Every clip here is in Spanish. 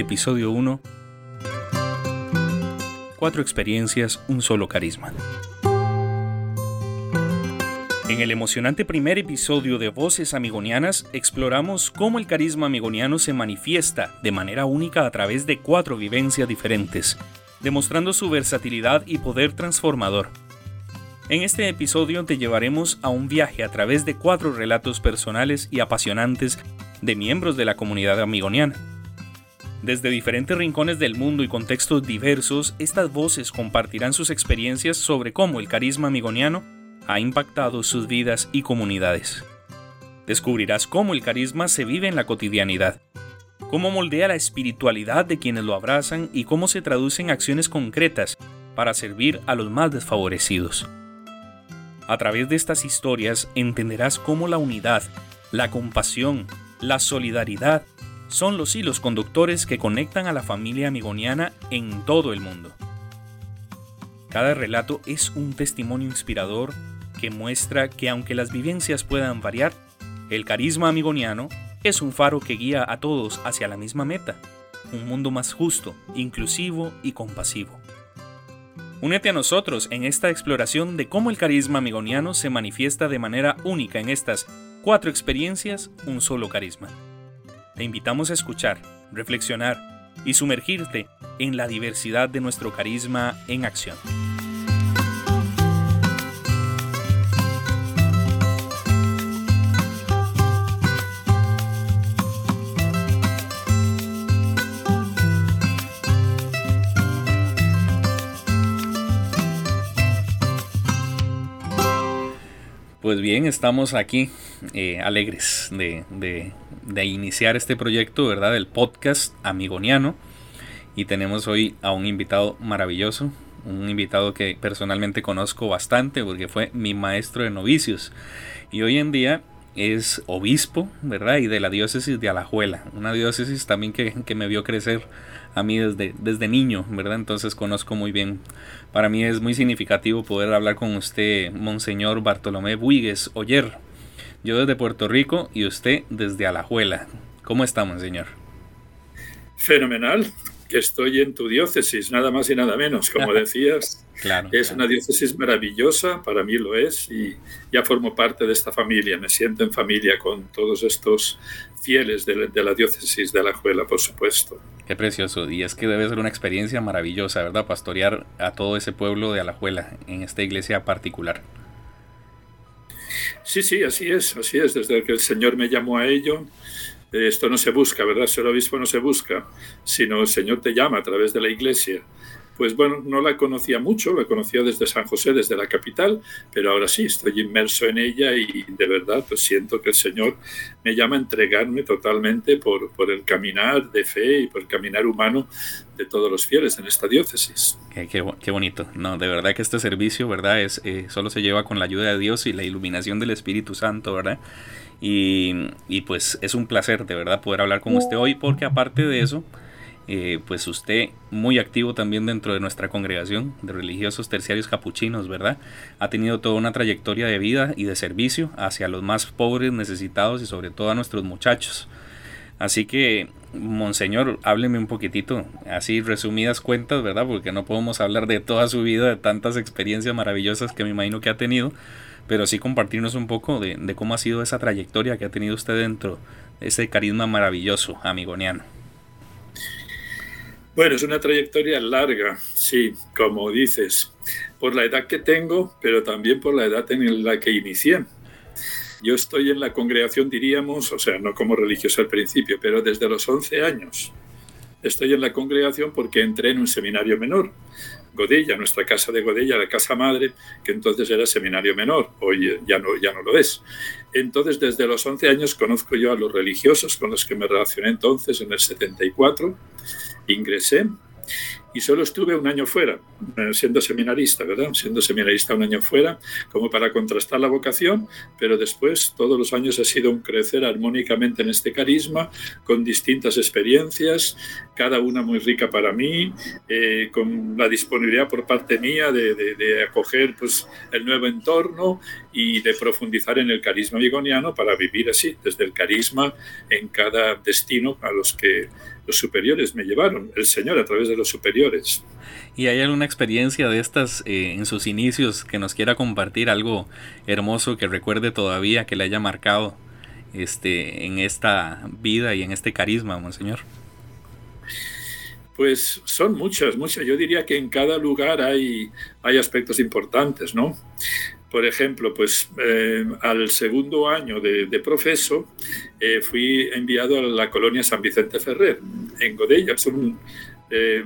episodio 1. Cuatro experiencias, un solo carisma. En el emocionante primer episodio de Voces Amigonianas exploramos cómo el carisma amigoniano se manifiesta de manera única a través de cuatro vivencias diferentes, demostrando su versatilidad y poder transformador. En este episodio te llevaremos a un viaje a través de cuatro relatos personales y apasionantes de miembros de la comunidad amigoniana. Desde diferentes rincones del mundo y contextos diversos, estas voces compartirán sus experiencias sobre cómo el carisma amigoniano ha impactado sus vidas y comunidades. Descubrirás cómo el carisma se vive en la cotidianidad, cómo moldea la espiritualidad de quienes lo abrazan y cómo se traduce en acciones concretas para servir a los más desfavorecidos. A través de estas historias entenderás cómo la unidad, la compasión, la solidaridad son los hilos conductores que conectan a la familia amigoniana en todo el mundo. Cada relato es un testimonio inspirador que muestra que aunque las vivencias puedan variar, el carisma amigoniano es un faro que guía a todos hacia la misma meta, un mundo más justo, inclusivo y compasivo. Únete a nosotros en esta exploración de cómo el carisma amigoniano se manifiesta de manera única en estas cuatro experiencias, un solo carisma. Te invitamos a escuchar, reflexionar y sumergirte en la diversidad de nuestro carisma en acción. Pues bien, estamos aquí eh, alegres de, de, iniciar este proyecto, ¿verdad? Del podcast amigoniano. Y tenemos hoy a un invitado maravilloso, un invitado que personalmente conozco bastante porque fue mi maestro de novicios. Y hoy en día es obispo, ¿verdad? Y de la diócesis de Alajuela, una diócesis también que, que me vio crecer a mí desde, desde niño, ¿verdad? Entonces conozco muy bien. Para mí es muy significativo poder hablar con usted, Monseñor Bartolomé Buigues Oyer. Yo desde Puerto Rico y usted desde Alajuela. ¿Cómo está, Monseñor? Fenomenal, que estoy en tu diócesis, nada más y nada menos, como decías. claro, es una diócesis maravillosa, para mí lo es, y ya formo parte de esta familia, me siento en familia con todos estos fieles de la, diócesis de Alajuela, por supuesto. Qué precioso, y es que debe ser una experiencia maravillosa, ¿verdad? Pastorear a todo ese pueblo de Alajuela en esta iglesia particular. Sí, sí, así es, así es, desde que el Señor me llamó a ello. Eh, esto no se busca, ¿verdad? Ser obispo no se busca, sino el Señor te llama a través de la iglesia pues bueno, no la conocía mucho, la conocía desde San José, desde la capital, pero ahora sí, estoy inmerso en ella y de verdad pues siento que el Señor me llama a entregarme totalmente por, por el caminar de fe y por el caminar humano de todos los fieles en esta diócesis. Qué, bonito, no, de verdad que este servicio, ¿verdad? Es, eh, solo se lleva con la ayuda de Dios y la iluminación del Espíritu Santo, ¿verdad? Y, y pues es un placer, de verdad, poder hablar con usted hoy, porque aparte de eso, eh, pues usted muy activo también dentro de nuestra congregación de religiosos terciarios capuchinos, ¿verdad? Ha tenido toda una trayectoria de vida y de servicio hacia los más pobres, necesitados y sobre todo a nuestros muchachos. Así que, Monseñor, hábleme un poquitito, así resumidas cuentas, ¿verdad? Porque no podemos hablar de toda su vida, de tantas experiencias maravillosas que me imagino que ha tenido, pero sí compartirnos un poco de, cómo ha sido esa trayectoria que ha tenido usted dentro de ese carisma maravilloso, amigoniano. Bueno, es una trayectoria larga, sí, como dices, por la edad que tengo, pero también por la edad en la que inicié. Yo estoy en la congregación, diríamos, o sea, no como religioso al principio, pero desde los 11 años. Estoy en la congregación porque entré en un seminario menor. Godella, nuestra casa de Godella, la casa madre, que entonces era seminario menor, hoy ya no, ya no lo es. Entonces, desde los 11 años conozco yo a los religiosos con los que me relacioné entonces en el 74 ingresé y solo estuve un año fuera, eh, siendo seminarista, ¿verdad? Siendo seminarista un año fuera, como para contrastar la vocación, pero después todos los años ha sido un crecer armónicamente en este carisma, con distintas experiencias, cada una muy rica para mí, eh, con la disponibilidad por parte mía de, de, acoger pues, el nuevo entorno y de profundizar en el carisma vigoniano para vivir así, desde el carisma en cada destino a los que los superiores me llevaron, el Señor a través de los superiores. ¿Y hay alguna experiencia de estas eh, en sus inicios que nos quiera compartir algo hermoso que recuerde todavía, que le haya marcado este, en esta vida y en este carisma, Monseñor? Pues son muchas, muchas. Yo diría que en cada lugar hay, hay aspectos importantes, ¿no? Por ejemplo, pues eh, al segundo año de, profeso eh, fui enviado a la colonia San Vicente Ferrer, en Godella. Es un, eh,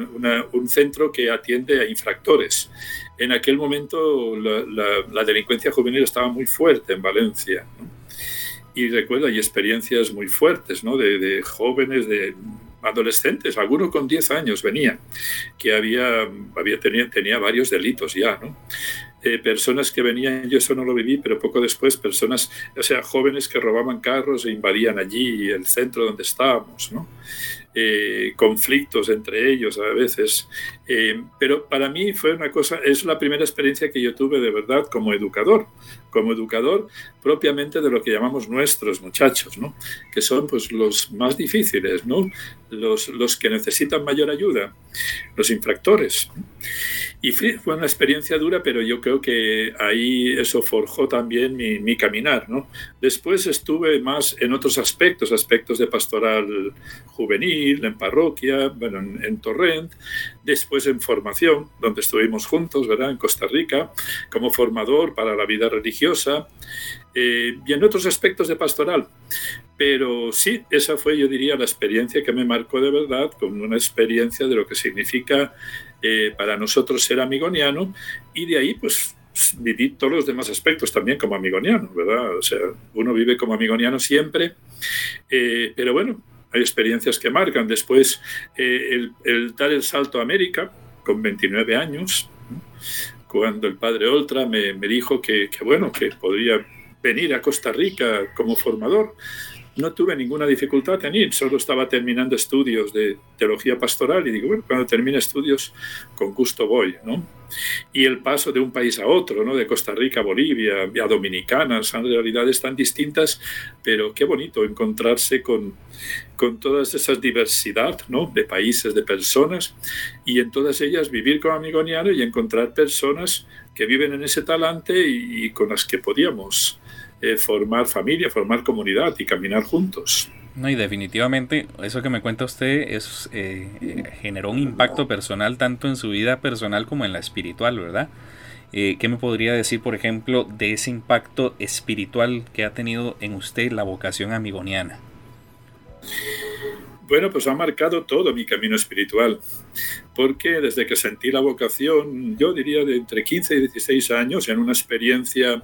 un centro que atiende a infractores. En aquel momento la, delincuencia juvenil estaba muy fuerte en Valencia. Y recuerdo, hay experiencias muy fuertes ¿no? de, de jóvenes, de adolescentes, alguno con 10 años venía, que había, había tenía, tenía varios delitos ya, ¿no? Eh, personas que venían, yo eso no lo viví, pero poco después, personas, o sea, jóvenes que robaban carros e invadían allí el centro donde estábamos, ¿no? Eh, conflictos entre ellos a veces. Eh, pero para mí fue una cosa, es la primera experiencia que yo tuve de verdad como educador, como educador propiamente de lo que llamamos nuestros muchachos, ¿no? que son pues, los más difíciles, ¿no? los, los que necesitan mayor ayuda, los infractores. Y fue una experiencia dura, pero yo creo que ahí eso forjó también mi, mi, caminar. ¿no? Después estuve más en otros aspectos, aspectos de pastoral juvenil, en parroquia, bueno, en, Torrent, después en formación, donde estuvimos juntos, ¿verdad? En Costa Rica, como formador para la vida religiosa, eh, y en otros aspectos de pastoral. Pero sí, esa fue, yo diría, la experiencia que me marcó de verdad, con una experiencia de lo que significa eh, para nosotros ser amigoniano y de ahí pues viví todos los demás aspectos también como amigoniano, ¿verdad? O sea, uno vive como amigoniano siempre, eh, pero bueno, hay experiencias que marcan. Después, eh, el, dar el salto a América con 29 años, cuando el padre Oltra me, me dijo que, que, bueno, que podría venir a Costa Rica como formador no tuve ninguna dificultad en ir, solo estaba terminando estudios de teología pastoral y digo, bueno, cuando termine estudios, con gusto voy, ¿no? Y el paso de un país a otro, ¿no? De Costa Rica a Bolivia, a Dominicana, son realidades tan distintas, pero qué bonito encontrarse con, con toda esa diversidad, ¿no? De países, de personas, y en todas ellas vivir como amigoniano y encontrar personas que viven en ese talante y con las que podíamos eh, formar familia, formar comunidad y caminar juntos. No, y definitivamente eso que me cuenta usted es, eh, eh, generó un impacto personal tanto en su vida personal como en la espiritual, ¿verdad? ¿Qué me podría decir, por ejemplo, de ese impacto espiritual que ha tenido en usted la vocación amigoniana? Bueno, pues ha marcado todo mi camino espiritual, porque desde que sentí la vocación, yo diría de entre 15 y 16 años, en una experiencia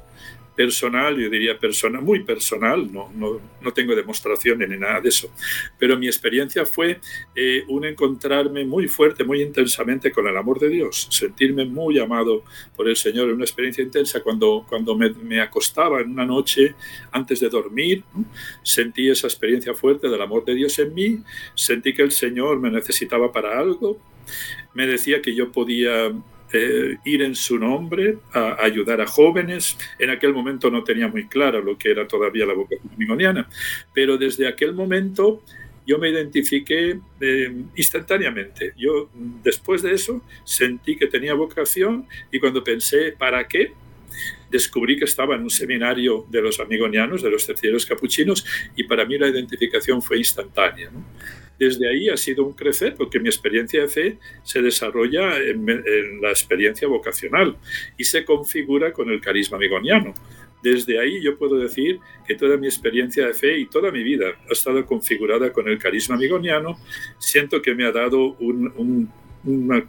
personal, yo diría persona, muy personal, no, no, no tengo demostraciones ni nada de eso, pero mi experiencia fue eh, un encontrarme muy fuerte, muy intensamente con el amor de Dios, sentirme muy amado por el Señor, una experiencia intensa. Cuando, cuando me, me acostaba en una noche antes de dormir, sentí esa experiencia fuerte del amor de Dios en mí, sentí que el Señor me necesitaba para algo, me decía que yo podía eh, ir en su nombre a, ayudar a jóvenes. En aquel momento no tenía muy claro lo que era todavía la vocación migoniana, pero desde aquel momento yo me identifiqué eh, instantáneamente. Yo después de eso sentí que tenía vocación y cuando pensé, ¿para qué? descubrí que estaba en un seminario de los amigonianos, de los tercieros capuchinos, y para mí la identificación fue instantánea. Desde ahí ha sido un crecer, porque mi experiencia de fe se desarrolla en, la experiencia vocacional y se configura con el carisma amigoniano. Desde ahí yo puedo decir que toda mi experiencia de fe y toda mi vida ha estado configurada con el carisma amigoniano. Siento que me ha dado un, una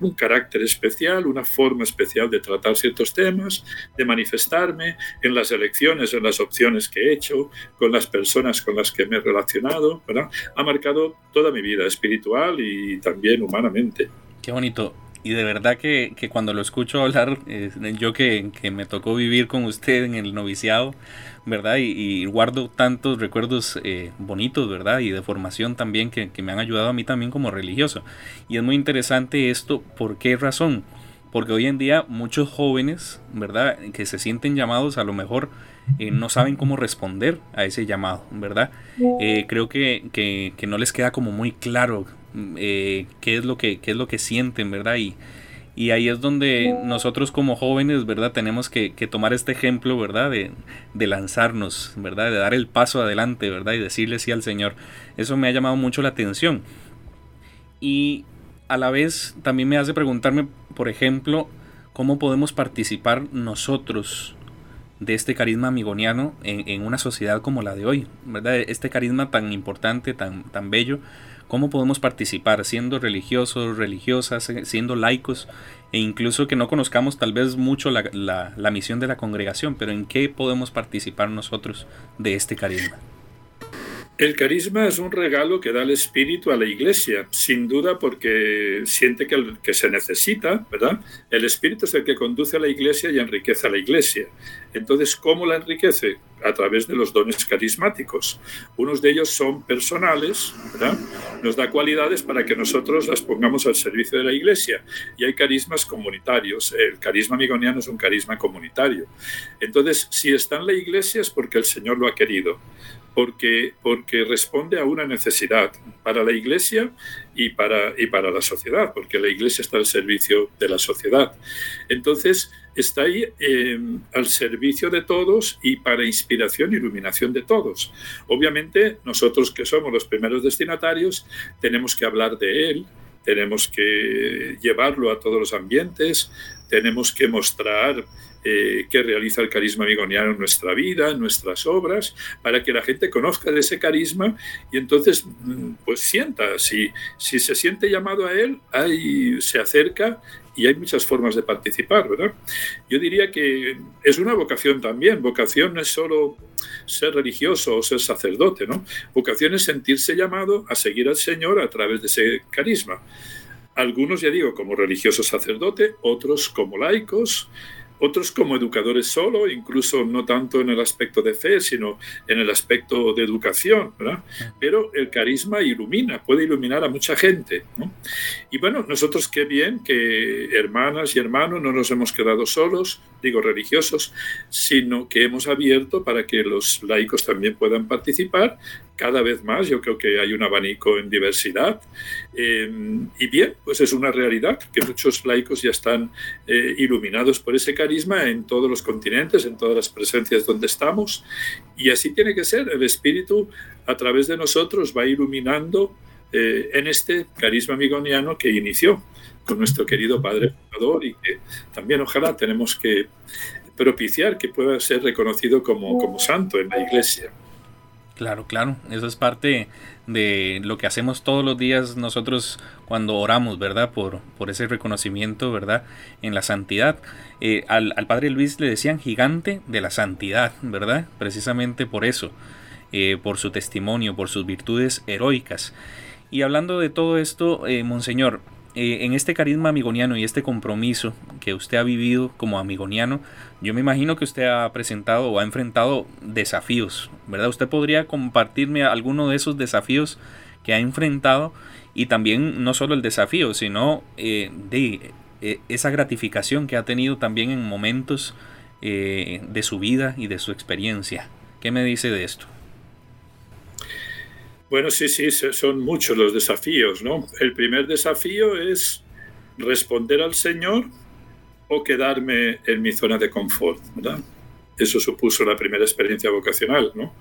un carácter especial, una forma especial de tratar ciertos temas, de manifestarme en las elecciones, en las opciones que he hecho, con las personas con las que me he relacionado. Ha marcado toda mi vida espiritual y también humanamente. Qué bonito. Y de verdad que, que cuando lo escucho hablar, eh, yo que, que me tocó vivir con usted en el noviciado, ¿verdad? Y, guardo tantos recuerdos eh, bonitos, ¿verdad? Y de formación también que, me han ayudado a mí también como religioso. Y es muy interesante esto, ¿por qué razón? Porque hoy en día muchos jóvenes, ¿verdad? Que se sienten llamados a lo mejor eh, no saben cómo responder a ese llamado, ¿verdad? Eh, creo que, que, que, no les queda como muy claro qué, es lo que, qué es lo que sienten, ¿verdad? Y, y ahí es donde nosotros como jóvenes, ¿verdad? Tenemos que, que tomar este ejemplo, ¿verdad? De, de, lanzarnos, ¿verdad? De dar el paso adelante, ¿verdad? Y decirle sí al Señor. Eso me ha llamado mucho la atención. Y a la vez también me hace preguntarme, por ejemplo, cómo podemos participar nosotros de este carisma amigoniano en, una sociedad como la de hoy, ¿verdad? Este carisma tan importante, tan, tan bello, ¿cómo podemos participar siendo religiosos, religiosas, siendo laicos e incluso que no conozcamos tal vez mucho la, la, la misión de la congregación, pero en qué podemos participar nosotros de este carisma? El carisma es un regalo que da el Espíritu a la Iglesia, sin duda porque siente que, que, se necesita, ¿verdad? El Espíritu es el que conduce a la Iglesia y enriquece a la Iglesia. Entonces, ¿cómo la enriquece? A través de los dones carismáticos. Unos de ellos son personales. Nos da cualidades para que nosotros las pongamos al servicio de la Iglesia. Y hay carismas comunitarios. El carisma amigoniano es un carisma comunitario. Entonces, si está en la Iglesia es porque el Señor lo ha querido porque, porque responde a una necesidad para la Iglesia y para, y para la sociedad, porque la Iglesia está al servicio de la sociedad. Entonces, está ahí em, al servicio de todos y para inspiración e iluminación de todos. Obviamente, nosotros que somos los primeros destinatarios, tenemos que hablar de él, tenemos que llevarlo a todos los ambientes, tenemos que mostrar eh, que realiza el carisma amigoniano en nuestra vida, en nuestras obras, para que la gente conozca de ese carisma y entonces mm, pues sienta, si, si se siente llamado a él, ahí se acerca y hay muchas formas de participar, ¿verdad? Yo diría que es una vocación también. Vocación no es solo ser religioso o ser sacerdote, ¿no? Vocación es sentirse llamado a seguir al Señor a través de ese carisma. Algunos, ya digo, como religioso sacerdote, otros como laicos, otros como educadores solo, incluso no tanto en el aspecto de fe, sino en el aspecto de educación, ¿verdad? Pero el carisma ilumina, puede iluminar a mucha gente. Y bueno, nosotros qué bien que hermanas y hermanos no nos hemos quedado solos, digo religiosos, sino que hemos abierto para que los laicos también puedan participar cada vez más. Yo creo que hay un abanico en diversidad. Eh, y bien, pues es una realidad que muchos laicos ya están eh, iluminados por ese carisma en todos los continentes, en todas las presencias donde estamos. Y así tiene que ser. El Espíritu a través de nosotros va iluminando eh, en este carisma amigoniano que inició con nuestro querido Padre Fundador y que también ojalá tenemos que propiciar que pueda ser reconocido como, como santo en la Iglesia. Claro, claro, eso es parte de lo que hacemos todos los días nosotros cuando oramos, ¿verdad? Por, por ese reconocimiento, ¿verdad? En la santidad. Eh, al, Padre Luis le decían gigante de la santidad, ¿verdad? Precisamente por eso, eh, por su testimonio, por sus virtudes heroicas. Y hablando de todo esto, eh, Monseñor, eh, en este carisma amigoniano y este compromiso que usted ha vivido como amigoniano, yo me imagino que usted ha presentado o ha enfrentado desafíos, ¿verdad? ¿Usted podría compartirme alguno de esos desafíos que ha enfrentado y también no solo el desafío, sino eh, de eh, esa gratificación que ha tenido también en momentos de su vida y de su experiencia? ¿Qué me dice de esto? Bueno, sí, sí, son muchos los desafíos, ¿no? El primer desafío es responder al Señor o quedarme en mi zona de confort, ¿verdad? Eso supuso la primera experiencia vocacional, ¿no?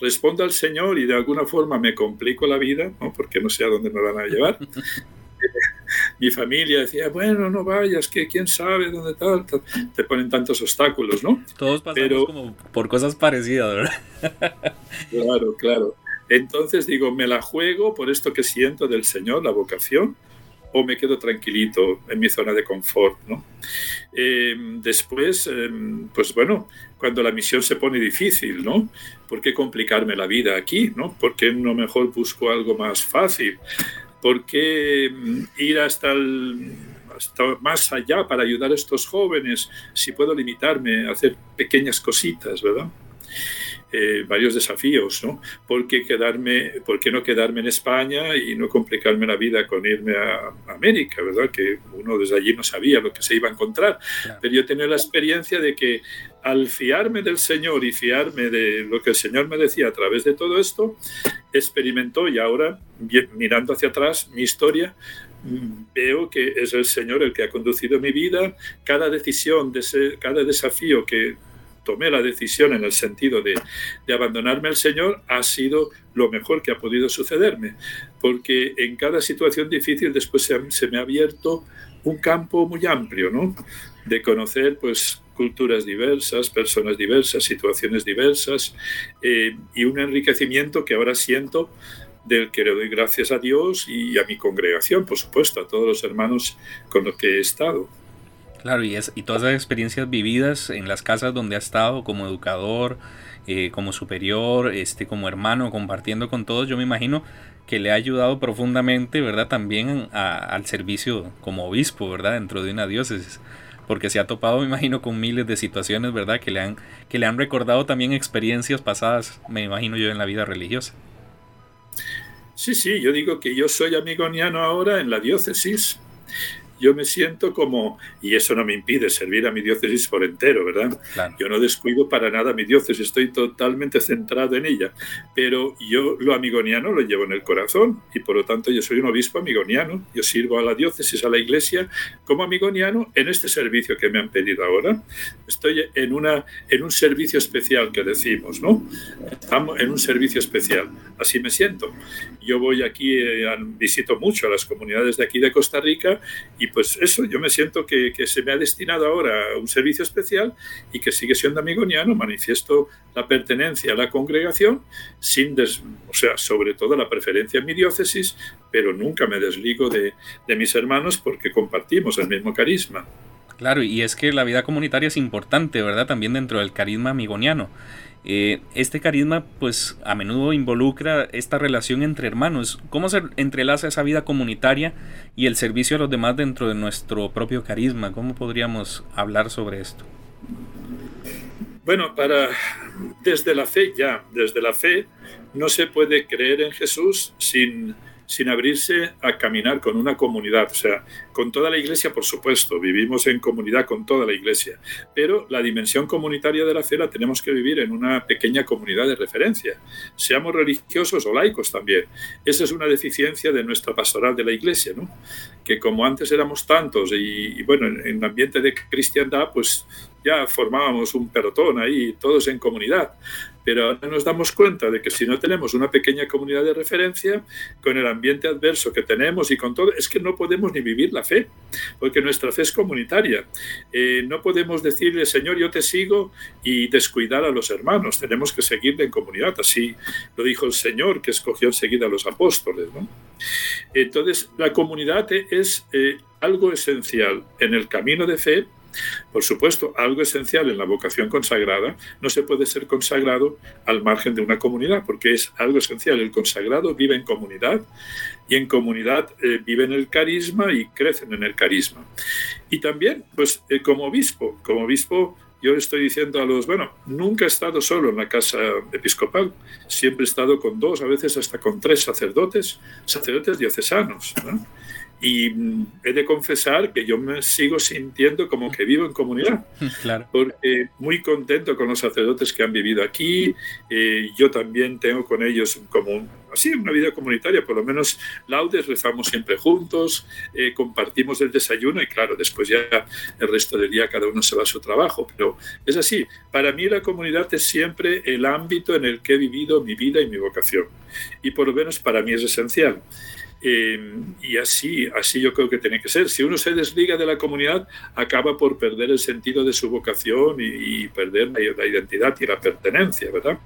Respondo al Señor y de alguna forma me complico la vida, ¿no? Porque no sé a dónde me van a llevar. mi familia decía, bueno, no vayas, que quién sabe dónde tal, te ponen tantos obstáculos, ¿no? Todos pasamos como por cosas parecidas, ¿verdad? claro, claro. Entonces digo, me la juego por esto que siento del Señor, la vocación, o me quedo tranquilito en mi zona de confort. ¿no? Em, después, em, pues bueno, cuando la misión se pone difícil, ¿no? ¿Por qué complicarme la vida aquí? ¿no? ¿Por qué no mejor busco algo más fácil? ¿Por qué em, ir hasta hasta más allá para ayudar a estos jóvenes si puedo limitarme a hacer pequeñas cositas, ¿verdad? Eh, varios desafíos, ¿no? ¿Por qué, quedarme, ¿Por qué no quedarme en España y no complicarme la vida con irme a América, ¿verdad? Que uno desde allí no sabía lo que se iba a encontrar. Pero yo tenía la experiencia de que al fiarme del Señor y fiarme de lo que el Señor me decía a través de todo esto, experimentó y ahora, mirando hacia atrás, mi historia, veo que es el Señor el que ha conducido mi vida. Cada decisión, de cada desafío que tomé la decisión en el sentido de, abandonarme al Señor ha sido lo mejor que ha podido sucederme, porque en cada situación difícil después se, se me ha abierto un campo muy amplio, ¿no? De conocer, pues, culturas diversas, personas diversas, situaciones diversas eh, y un enriquecimiento que ahora siento del que le doy gracias a Dios y a mi congregación, por supuesto, a todos los hermanos con los que he estado. Claro, y, es, y todas las experiencias vividas en las casas donde ha estado como educador, eh, como superior, este, como hermano, compartiendo con todos, yo me imagino que le ha ayudado profundamente, ¿verdad? También al servicio como obispo, ¿verdad? Dentro de una diócesis porque se ha topado, me imagino, con miles de situaciones, ¿verdad? Que le han, que le han recordado también experiencias pasadas, me imagino yo, en la vida religiosa. Sí, sí, yo digo que yo soy amigoniano ahora en la diócesis yo me siento como, y eso no me impide servir a mi diócesis por entero, ¿verdad? Yo no descuido para nada mi diócesis, estoy totalmente centrado en ella, pero yo lo amigoniano lo llevo en el corazón y por lo tanto yo soy un obispo amigoniano, yo sirvo a la diócesis, a la iglesia como amigoniano en este servicio que me han pedido ahora. Estoy en, una, en un servicio especial que decimos, ¿no? Estamos en un servicio especial, así me siento. Yo voy aquí, eh, visito mucho a las comunidades de aquí de Costa Rica y pues eso, yo me siento que, se me ha destinado ahora un servicio especial y que sigue siendo amigoniano, manifiesto la pertenencia a la congregación, sin o sea, sobre todo la preferencia en mi diócesis, pero nunca me desligo de, de mis hermanos porque compartimos el mismo carisma. Claro, y es que la vida comunitaria es importante, ¿verdad? También dentro del carisma amigoniano. Eh, este carisma pues a menudo involucra esta relación entre hermanos. ¿Cómo se entrelaza esa vida comunitaria y el servicio a los demás dentro de nuestro propio carisma? ¿Cómo podríamos hablar sobre esto? Bueno, para desde la fe ya, desde la fe no se puede creer en Jesús sin sin abrirse a caminar con una comunidad, o sea, con toda la iglesia, por supuesto, vivimos en comunidad con toda la iglesia, pero la dimensión comunitaria de la fe la tenemos que vivir en una pequeña comunidad de referencia, seamos religiosos o laicos también. Esa es una deficiencia de nuestra pastoral de la iglesia, ¿no? Que como antes éramos tantos y, bueno, en, en ambiente de cristiandad, pues ya formábamos un pelotón ahí, todos en comunidad. Pero ahora nos damos cuenta de que si no tenemos una pequeña comunidad de referencia, con el ambiente adverso que tenemos y con todo, es que no podemos ni vivir la fe, porque nuestra fe es comunitaria. Eh, no podemos decirle, Señor, yo te sigo y descuidar a los hermanos. Tenemos que seguirle en comunidad. Así lo dijo el Señor, que escogió enseguida a los apóstoles. Entonces, la comunidad es eh, algo esencial en el camino de fe por supuesto, algo esencial en la vocación consagrada, no se puede ser consagrado al margen de una comunidad, porque es algo esencial. El consagrado vive en comunidad y en comunidad eh, viven el carisma y crecen en el carisma. Y también, pues eh, como obispo, como obispo yo le estoy diciendo a los, bueno, nunca he estado solo en la casa episcopal, siempre he estado con dos, a veces hasta con tres sacerdotes, sacerdotes diocesanos. ¿no? Y he de confesar que yo me sigo sintiendo como que vivo en comunidad. Claro. Porque muy contento con los sacerdotes que han vivido aquí. Eh, yo también tengo con ellos como así una vida comunitaria. Por lo menos laudes rezamos siempre juntos, eh, compartimos el desayuno y claro, después ya el resto del día cada uno se va a su trabajo. Pero es así. Para mí la comunidad es siempre el ámbito en el que he vivido mi vida y mi vocación. Y por lo menos para mí es esencial. Y así, así yo creo que tiene que ser. Si uno se desliga de la comunidad, acaba por perder el sentido de su vocación y, perder la, identidad y la pertenencia, ¿verdad?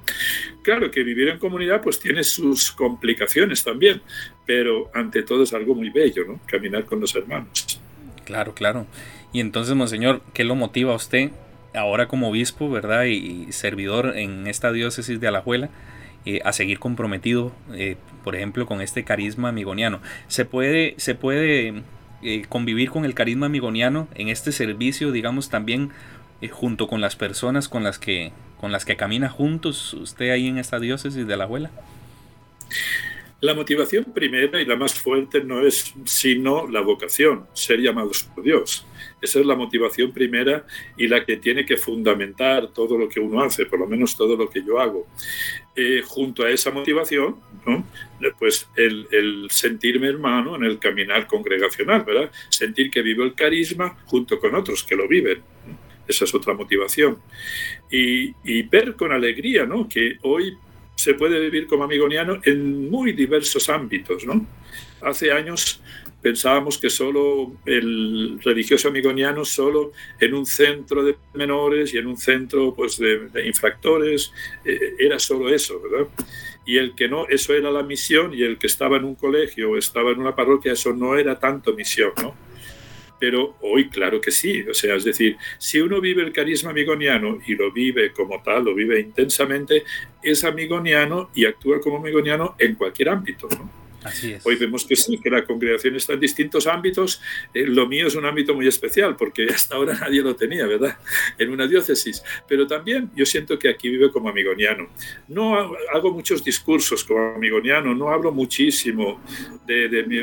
Claro que vivir en comunidad pues tiene sus complicaciones también, pero ante todo es algo muy bello, ¿no? Caminar con los hermanos. Claro, claro. Y entonces, monseñor, ¿qué lo motiva a usted ahora como obispo, ¿verdad? Y, servidor en esta diócesis de Alajuela? Eh, a seguir comprometido, eh, por ejemplo, con este carisma amigoniano. ¿Se puede, se puede eh, convivir con el carisma amigoniano en este servicio, digamos, también junto con las personas con las que con las que camina juntos usted ahí en esta diócesis de la abuela? La motivación primera y la más fuerte no es sino la vocación, ser llamados por Dios. Esa es la motivación primera y la que tiene que fundamentar todo lo que uno hace, por lo menos todo lo que yo hago. Eh, junto a esa motivación, el, sentirme hermano en el caminar congregacional, ¿verdad? Sentir que vivo el carisma junto con otros que lo viven. Esa es otra motivación. Y, y ver con alegría ¿no? que hoy se puede vivir como amigoniano en muy diversos ámbitos. ¿no? Hace años pensábamos que solo el religioso amigoniano solo en un centro de menores y en un centro pues, de, infractores eh, era solo eso, ¿verdad? Y el que no, eso era la misión y el que estaba en un colegio o estaba en una parroquia, eso no era tanto misión, ¿no? Pero hoy claro que sí, o sea, es decir, si uno vive el carisma amigoniano y lo vive como tal, lo vive intensamente, es amigoniano y actúa como amigoniano en cualquier ámbito, ¿no? Hoy vemos que sí, que la congregación está en distintos ámbitos. Eh, lo mío es un ámbito muy especial porque hasta ahora nadie lo tenía, ¿verdad? En una diócesis. Pero también yo siento que aquí vive como amigoniano. No hago muchos discursos como amigoniano, no hablo muchísimo de, de, mi,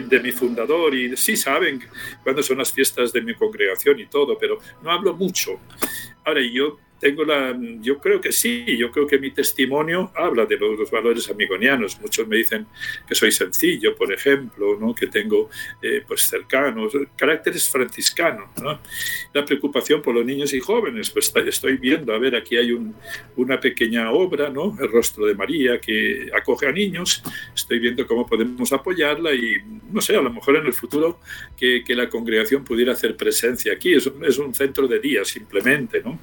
de mi, fundador y sí saben cuándo son las fiestas de mi congregación y todo, pero no hablo mucho. Ahora, yo tengo la, yo creo que sí, yo creo que mi testimonio habla de los, valores amigonianos. Muchos me dicen que soy sencillo, por ejemplo, ¿no? que tengo eh, pues cercanos, caracteres franciscanos. ¿no? La preocupación por los niños y jóvenes, pues estoy viendo, a ver, aquí hay un, una pequeña obra, ¿no? el rostro de María, que acoge a niños, estoy viendo cómo podemos apoyarla y, no sé, a lo mejor en el futuro que, que la congregación pudiera hacer presencia aquí. Es, es un centro de día simplemente. ¿no?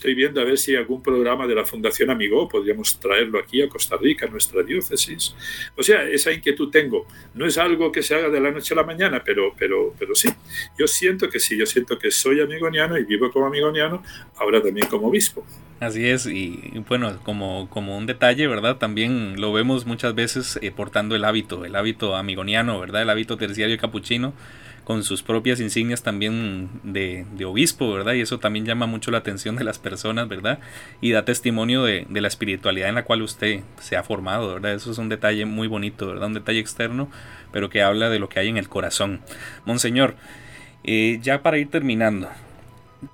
Estoy viendo a ver si algún programa de la Fundación Amigo podríamos traerlo aquí a Costa Rica, a nuestra diócesis. O sea, esa inquietud tengo. No es algo que se haga de la noche a la mañana, pero, pero, pero sí. Yo siento que sí, yo siento que soy amigoniano y vivo como amigoniano, ahora también como obispo. Así es, y bueno, como, como un detalle, ¿verdad? También lo vemos muchas veces eh, portando el hábito, el hábito amigoniano, ¿verdad? El hábito terciario capuchino con sus propias insignias también de, obispo, ¿verdad? Y eso también llama mucho la atención de las personas, ¿verdad? Y da testimonio de, la espiritualidad en la cual usted se ha formado, ¿verdad? Eso es un detalle muy bonito, ¿verdad? Un detalle externo, pero que habla de lo que hay en el corazón. Monseñor, eh, ya para ir terminando,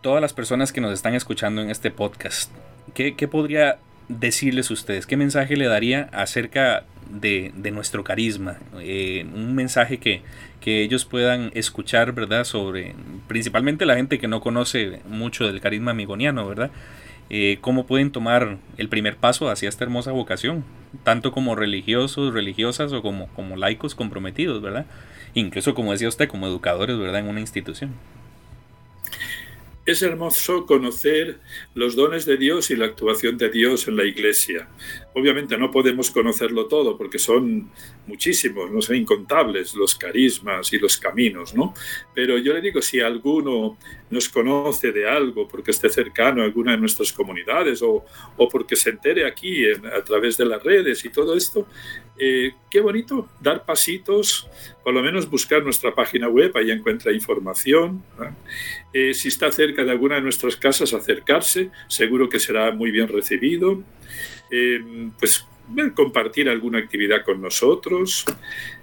todas las personas que nos están escuchando en este podcast, ¿qué, podría decirles ustedes? ¿Qué mensaje le daría acerca de, nuestro carisma? Eh, un mensaje que, que ellos puedan escuchar, ¿verdad? Sobre, principalmente la gente que no conoce mucho del carisma amigoniano, ¿verdad? Eh, cómo pueden tomar el primer paso hacia esta hermosa vocación, tanto como religiosos, religiosas o como, como laicos comprometidos, ¿verdad? Incluso, como decía usted, como educadores, ¿verdad? En una institución. Es hermoso conocer los dones de Dios y la actuación de Dios en la iglesia. Obviamente no podemos conocerlo todo porque son muchísimos, no son incontables los carismas y los caminos, ¿no? Pero yo le digo, si alguno nos conoce de algo porque esté cercano a alguna de nuestras comunidades o, o porque se entere aquí a través de las redes y todo esto, eh, qué bonito dar pasitos, por lo menos buscar nuestra página web, ahí encuentra información. Eh, si está cerca de alguna de nuestras casas, acercarse, seguro que será muy bien recibido. Eh, pues compartir alguna actividad con nosotros.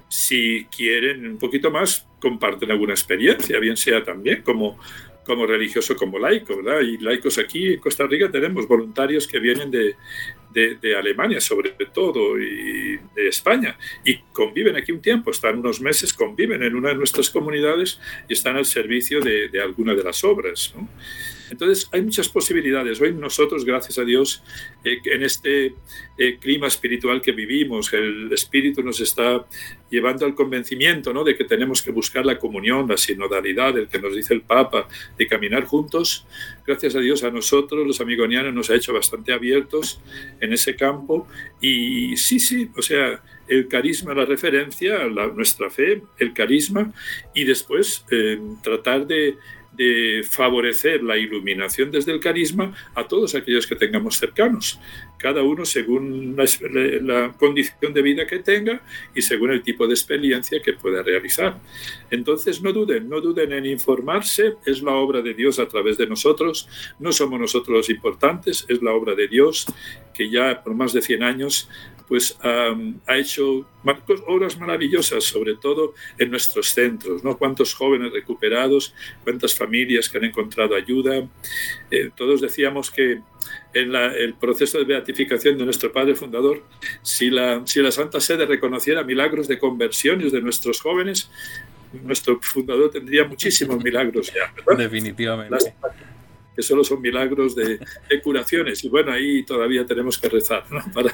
Si quieren un poquito más, comparten alguna experiencia, bien sea también como como religioso, como laico, ¿verdad? Y laicos aquí en Costa Rica tenemos voluntarios que vienen de, de, Alemania, sobre todo, y de España, y conviven aquí un tiempo, están unos meses, conviven en una de nuestras comunidades y están al servicio de, de alguna de las obras, ¿no? Entonces, hay muchas posibilidades. Hoy nosotros, gracias a Dios, eh, en este eh, clima espiritual que vivimos, el Espíritu nos está llevando al convencimiento ¿no? de que tenemos que buscar la comunión, la sinodalidad, el que nos dice el Papa, de caminar juntos. Gracias a Dios, a nosotros, los amigonianos, nos ha hecho bastante abiertos en ese campo. Y sí, sí, o sea, el carisma, la referencia, la, nuestra fe, el carisma, y después eh, tratar de de favorecer la iluminación desde el carisma a todos aquellos que tengamos cercanos, cada uno según la, condición de vida que tenga y según el tipo de experiencia que pueda realizar. Entonces no duden, no duden en informarse, es la obra de Dios a través de nosotros, no somos nosotros los importantes, es la obra de Dios que ya por más de 100 años pues ha hecho obras maravillosas, sobre todo en nuestros centros, ¿no? Cuántos jóvenes recuperados, cuántas familias que han encontrado ayuda. Eh, todos decíamos que en el proceso de beatificación de nuestro Padre Fundador, si la, si la Santa Sede reconociera milagros de conversiones de nuestros jóvenes, nuestro fundador tendría muchísimos milagros ya. Definitivamente que solo son milagros de, curaciones. Y bueno, ahí todavía tenemos que rezar para,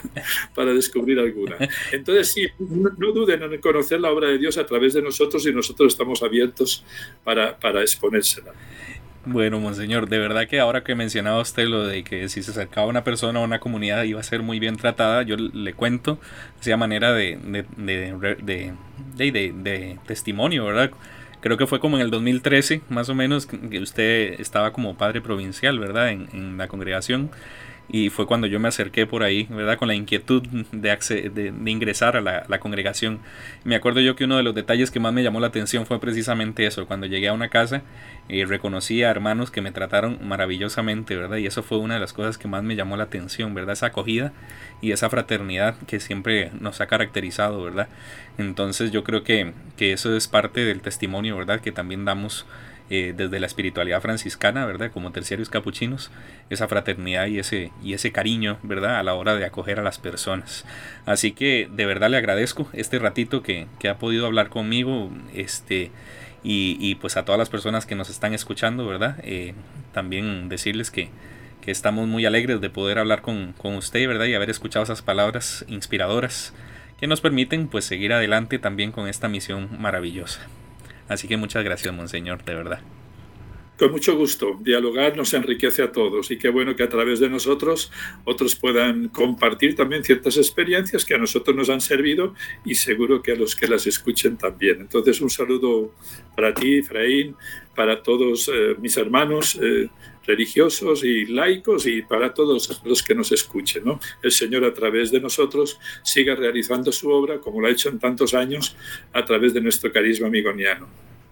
para descubrir alguna. Entonces, sí, no, duden en conocer la obra de Dios a través de nosotros y nosotros estamos abiertos para, para exponérsela. Bueno, monseñor, de verdad que ahora que mencionaba usted lo de que si se acercaba una persona a una comunidad iba a ser muy bien tratada, yo le cuento, sea manera de, de, de, de testimonio, ¿verdad? Creo que fue como en el 2013, más o menos, que usted estaba como padre provincial, ¿verdad? En, en la congregación. Y fue cuando yo me acerqué por ahí, ¿verdad? Con la inquietud de, de, ingresar a la, la, congregación. Me acuerdo yo que uno de los detalles que más me llamó la atención fue precisamente eso, cuando llegué a una casa y reconocí a hermanos que me trataron maravillosamente, ¿verdad? Y eso fue una de las cosas que más me llamó la atención, ¿verdad? Esa acogida y esa fraternidad que siempre nos ha caracterizado, ¿verdad? Entonces yo creo que, que eso es parte del testimonio, ¿verdad? Que también damos eh, desde la espiritualidad franciscana, ¿verdad? Como terciarios capuchinos, esa fraternidad y ese, y ese cariño, ¿verdad? A la hora de acoger a las personas. Así que de verdad le agradezco este ratito que, que ha podido hablar conmigo, este, y, y, pues a todas las personas que nos están escuchando, ¿verdad? Eh, también decirles que, que estamos muy alegres de poder hablar con, con usted, ¿verdad? Y haber escuchado esas palabras inspiradoras que nos permiten pues seguir adelante también con esta misión maravillosa. Así que muchas gracias, Monseñor, de verdad. Con mucho gusto. Dialogar nos enriquece a todos y qué bueno que a través de nosotros otros puedan compartir también ciertas experiencias que a nosotros nos han servido y seguro que a los que las escuchen también. Entonces un saludo para ti, Efraín, para todos eh, mis hermanos eh, religiosos y laicos y para todos los que nos escuchen. ¿no? El Señor a través de nosotros siga realizando su obra como lo ha hecho en tantos años a través de nuestro carisma amigoniano.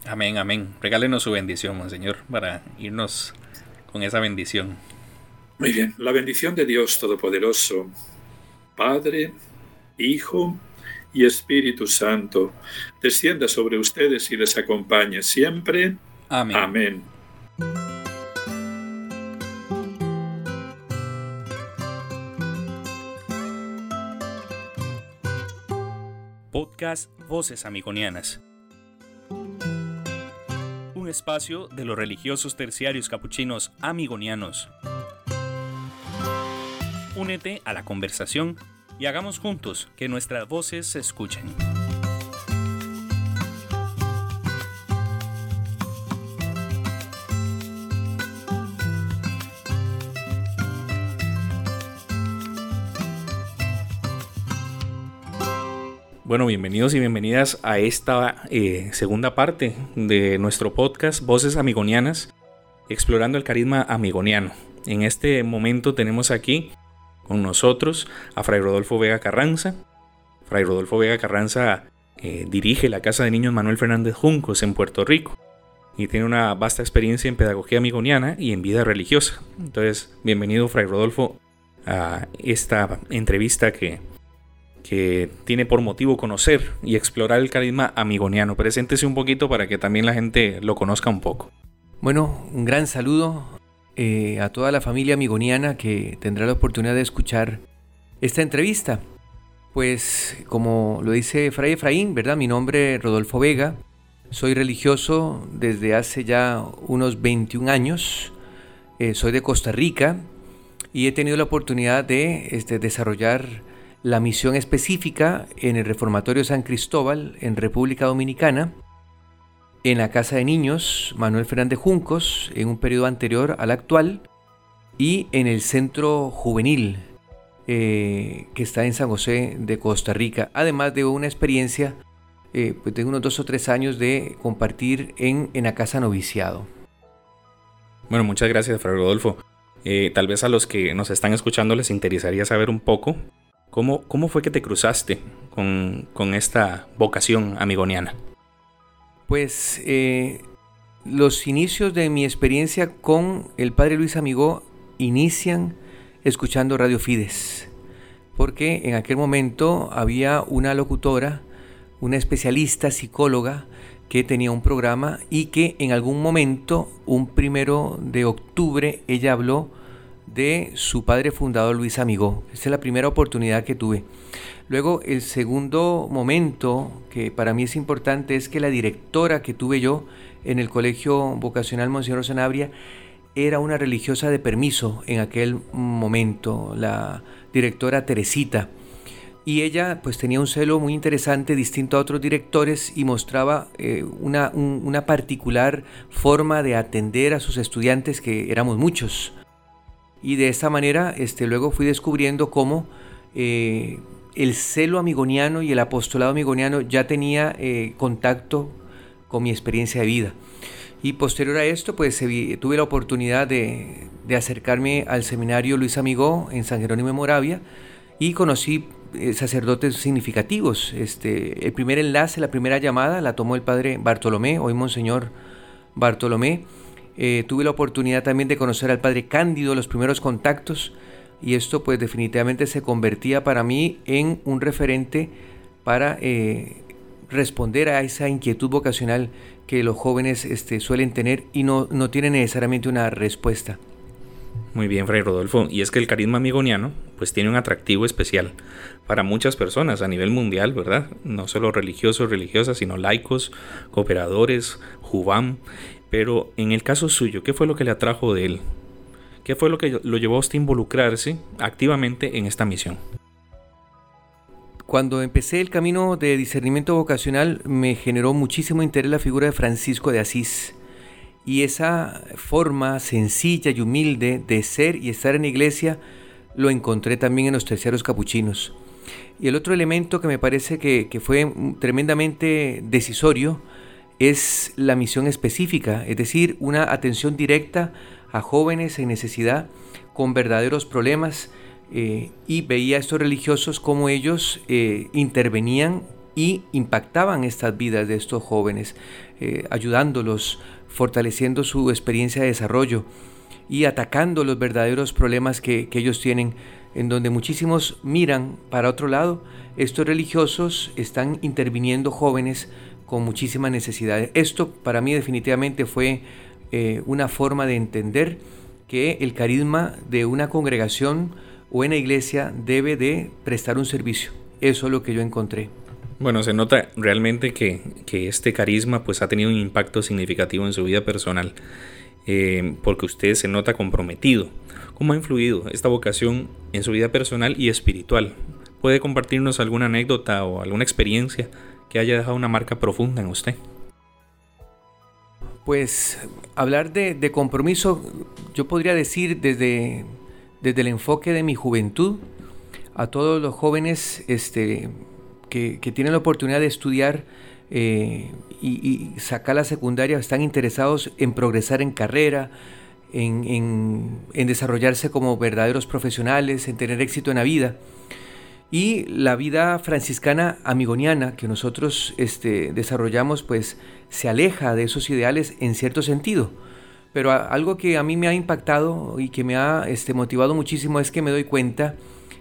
Amén, amén. Regálenos su bendición, Monseñor, para irnos con esa bendición. Muy bien, la bendición de Dios Todopoderoso, Padre, Hijo y Espíritu Santo, descienda sobre ustedes y les acompañe siempre. Amén. Amén. Podcast Voces Amigonianas espacio de los religiosos terciarios capuchinos amigonianos. Únete a la conversación y hagamos juntos que nuestras voces se escuchen. Bueno, bienvenidos y bienvenidas a esta eh, segunda parte de nuestro podcast Voces Amigonianas, explorando el carisma amigoniano. En este momento tenemos aquí con nosotros a Fray Rodolfo Vega Carranza. Fray Rodolfo Vega Carranza eh, dirige la Casa de Niños Manuel Fernández Juncos en Puerto Rico y tiene una vasta experiencia en pedagogía amigoniana y en vida religiosa. Entonces, bienvenido Fray Rodolfo a esta entrevista que que tiene por motivo conocer y explorar el carisma amigoniano. Preséntese un poquito para que también la gente lo conozca un poco. Bueno, un gran saludo eh, a toda la familia amigoniana que tendrá la oportunidad de escuchar esta entrevista. Pues como lo dice Fray Efraín, ¿verdad? Mi nombre es Rodolfo Vega. Soy religioso desde hace ya unos 21 años. Eh, soy de Costa Rica y he tenido la oportunidad de este, desarrollar la misión específica en el Reformatorio San Cristóbal en República Dominicana, en la Casa de Niños Manuel Fernández Juncos en un periodo anterior al actual y en el Centro Juvenil eh, que está en San José de Costa Rica, además de una experiencia eh, pues de unos dos o tres años de compartir en, en la Casa Noviciado. Bueno, muchas gracias, Fray Rodolfo. Eh, tal vez a los que nos están escuchando les interesaría saber un poco ¿Cómo, fue que te cruzaste con, esta vocación amigoniana? Pues eh, los inicios de mi experiencia con el padre Luis Amigó inician escuchando Radio Fides. porque en aquel momento había una locutora, una especialista psicóloga, que tenía un programa y que en algún momento, un primero de octubre, ella habló de su padre fundador Luis Amigó. Esa es la primera oportunidad que tuve. Luego, el segundo momento que para mí es importante es que la directora que tuve yo en el Colegio Vocacional Monseñor Sanabria era una religiosa de permiso en aquel momento, la directora Teresita y ella pues tenía un celo muy interesante, distinto a otros directores, y mostraba eh, una, una, particular forma de atender a sus estudiantes, que éramos muchos. Y de esta manera este, luego fui descubriendo cómo eh, el celo amigoniano y el apostolado amigoniano ya tenía eh, contacto con mi experiencia de vida. Y posterior a esto, pues tuve la oportunidad de, acercarme al seminario Luis Amigó en San Jerónimo de Moravia y conocí eh, sacerdotes significativos. Este, el primer enlace, la primera llamada la tomó el padre Bartolomé, hoy Monseñor Bartolomé. Eh, tuve la oportunidad también de conocer al padre Cándido, los primeros contactos, y esto pues definitivamente se convertía para mí en un referente para eh, responder a esa inquietud vocacional que los jóvenes este, suelen tener y no, no tienen necesariamente una respuesta. Muy bien, Fray Rodolfo. Y es que el carisma amigoniano pues tiene un atractivo especial para muchas personas a nivel mundial, ¿verdad? No solo religiosos, religiosas, sino laicos, cooperadores, jubam. Pero en el caso suyo, ¿qué fue lo que le atrajo de él? ¿Qué fue lo que lo llevó a usted involucrarse activamente en esta misión? Cuando empecé el camino de discernimiento vocacional me generó muchísimo interés la figura de Francisco de Asís y esa forma sencilla y humilde de ser y estar en la iglesia lo encontré también en los terceros capuchinos. Y el otro elemento que me parece que, fue tremendamente decisorio es la misión específica, es decir, una atención directa a jóvenes en necesidad con verdaderos problemas eh, y veía a estos religiosos como ellos eh, intervenían y impactaban estas vidas de estos jóvenes, eh, ayudándolos fortaleciendo su experiencia de desarrollo y atacando los verdaderos problemas que, ellos tienen, en donde muchísimos miran para otro lado, estos religiosos están interviniendo jóvenes con muchísimas necesidades. Esto para mí definitivamente fue eh, una forma de entender que el carisma de una congregación o en la iglesia debe de prestar un servicio. Eso es lo que yo encontré. Bueno, se nota realmente que, este carisma pues ha tenido un impacto significativo en su vida personal, eh, porque usted se nota comprometido. ¿Cómo ha influido esta vocación en su vida personal y espiritual? ¿Puede compartirnos alguna anécdota o alguna experiencia que haya dejado una marca profunda en usted? Pues hablar de, compromiso, yo podría decir desde, desde el enfoque de mi juventud, a todos los jóvenes este, que, tienen la oportunidad de estudiar eh, y, sacar la secundaria están interesados en progresar en carrera, en, desarrollarse como verdaderos profesionales, en tener éxito en la vida. Y la vida franciscana amigoniana que nosotros este, desarrollamos, pues se aleja de esos ideales en cierto sentido. Pero algo que a mí me ha impactado y que me ha este, motivado muchísimo es que me doy cuenta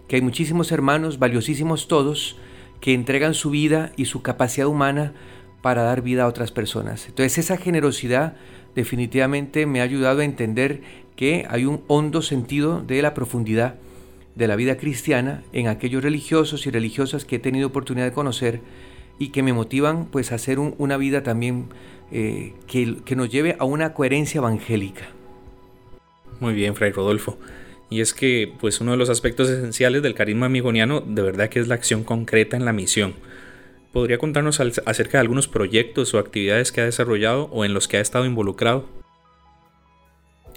que hay muchísimos hermanos, valiosísimos todos, que entregan su vida y su capacidad humana para dar vida a otras personas. Entonces esa generosidad definitivamente me ha ayudado a entender que hay un hondo sentido de la profundidad de la vida cristiana en aquellos religiosos y religiosas que he tenido oportunidad de conocer y que me motivan pues a hacer una vida también eh, que, que nos lleve a una coherencia evangélica. Muy bien, Fray Rodolfo. Y es que, pues, uno de los aspectos esenciales del carisma amigoniano de verdad que es la acción concreta en la misión. ¿Podría contarnos acerca de algunos proyectos o actividades que ha desarrollado o en los que ha estado involucrado?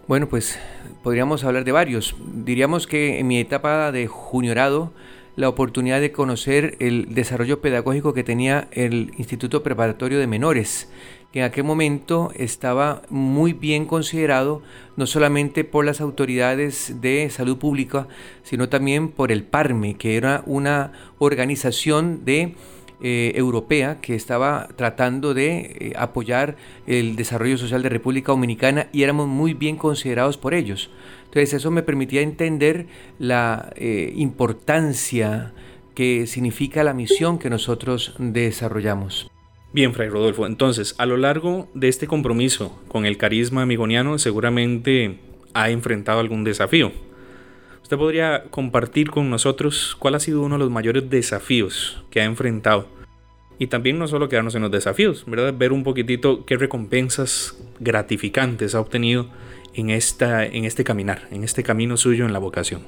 Bueno, pues podríamos hablar de varios. Diríamos que en mi etapa de juniorado, la oportunidad de conocer el desarrollo pedagógico que tenía el Instituto Preparatorio de Menores, que en aquel momento estaba muy bien considerado no solamente por las autoridades de salud pública, sino también por el PARME, que era una organización de eh, europea que estaba tratando de eh, apoyar el desarrollo social de República Dominicana y éramos muy bien considerados por ellos. Entonces eso me permitía entender la eh, importancia que significa la misión que nosotros desarrollamos. Bien, Fray Rodolfo, entonces a lo largo de este compromiso con el carisma amigoniano seguramente ha enfrentado algún desafío. ¿Usted podría compartir con nosotros cuál ha sido uno de los mayores desafíos que ha enfrentado? Y también no solo quedarnos en los desafíos, ¿verdad? Ver un poquitito qué recompensas gratificantes ha obtenido en, esta, en este caminar, en este camino suyo en la vocación.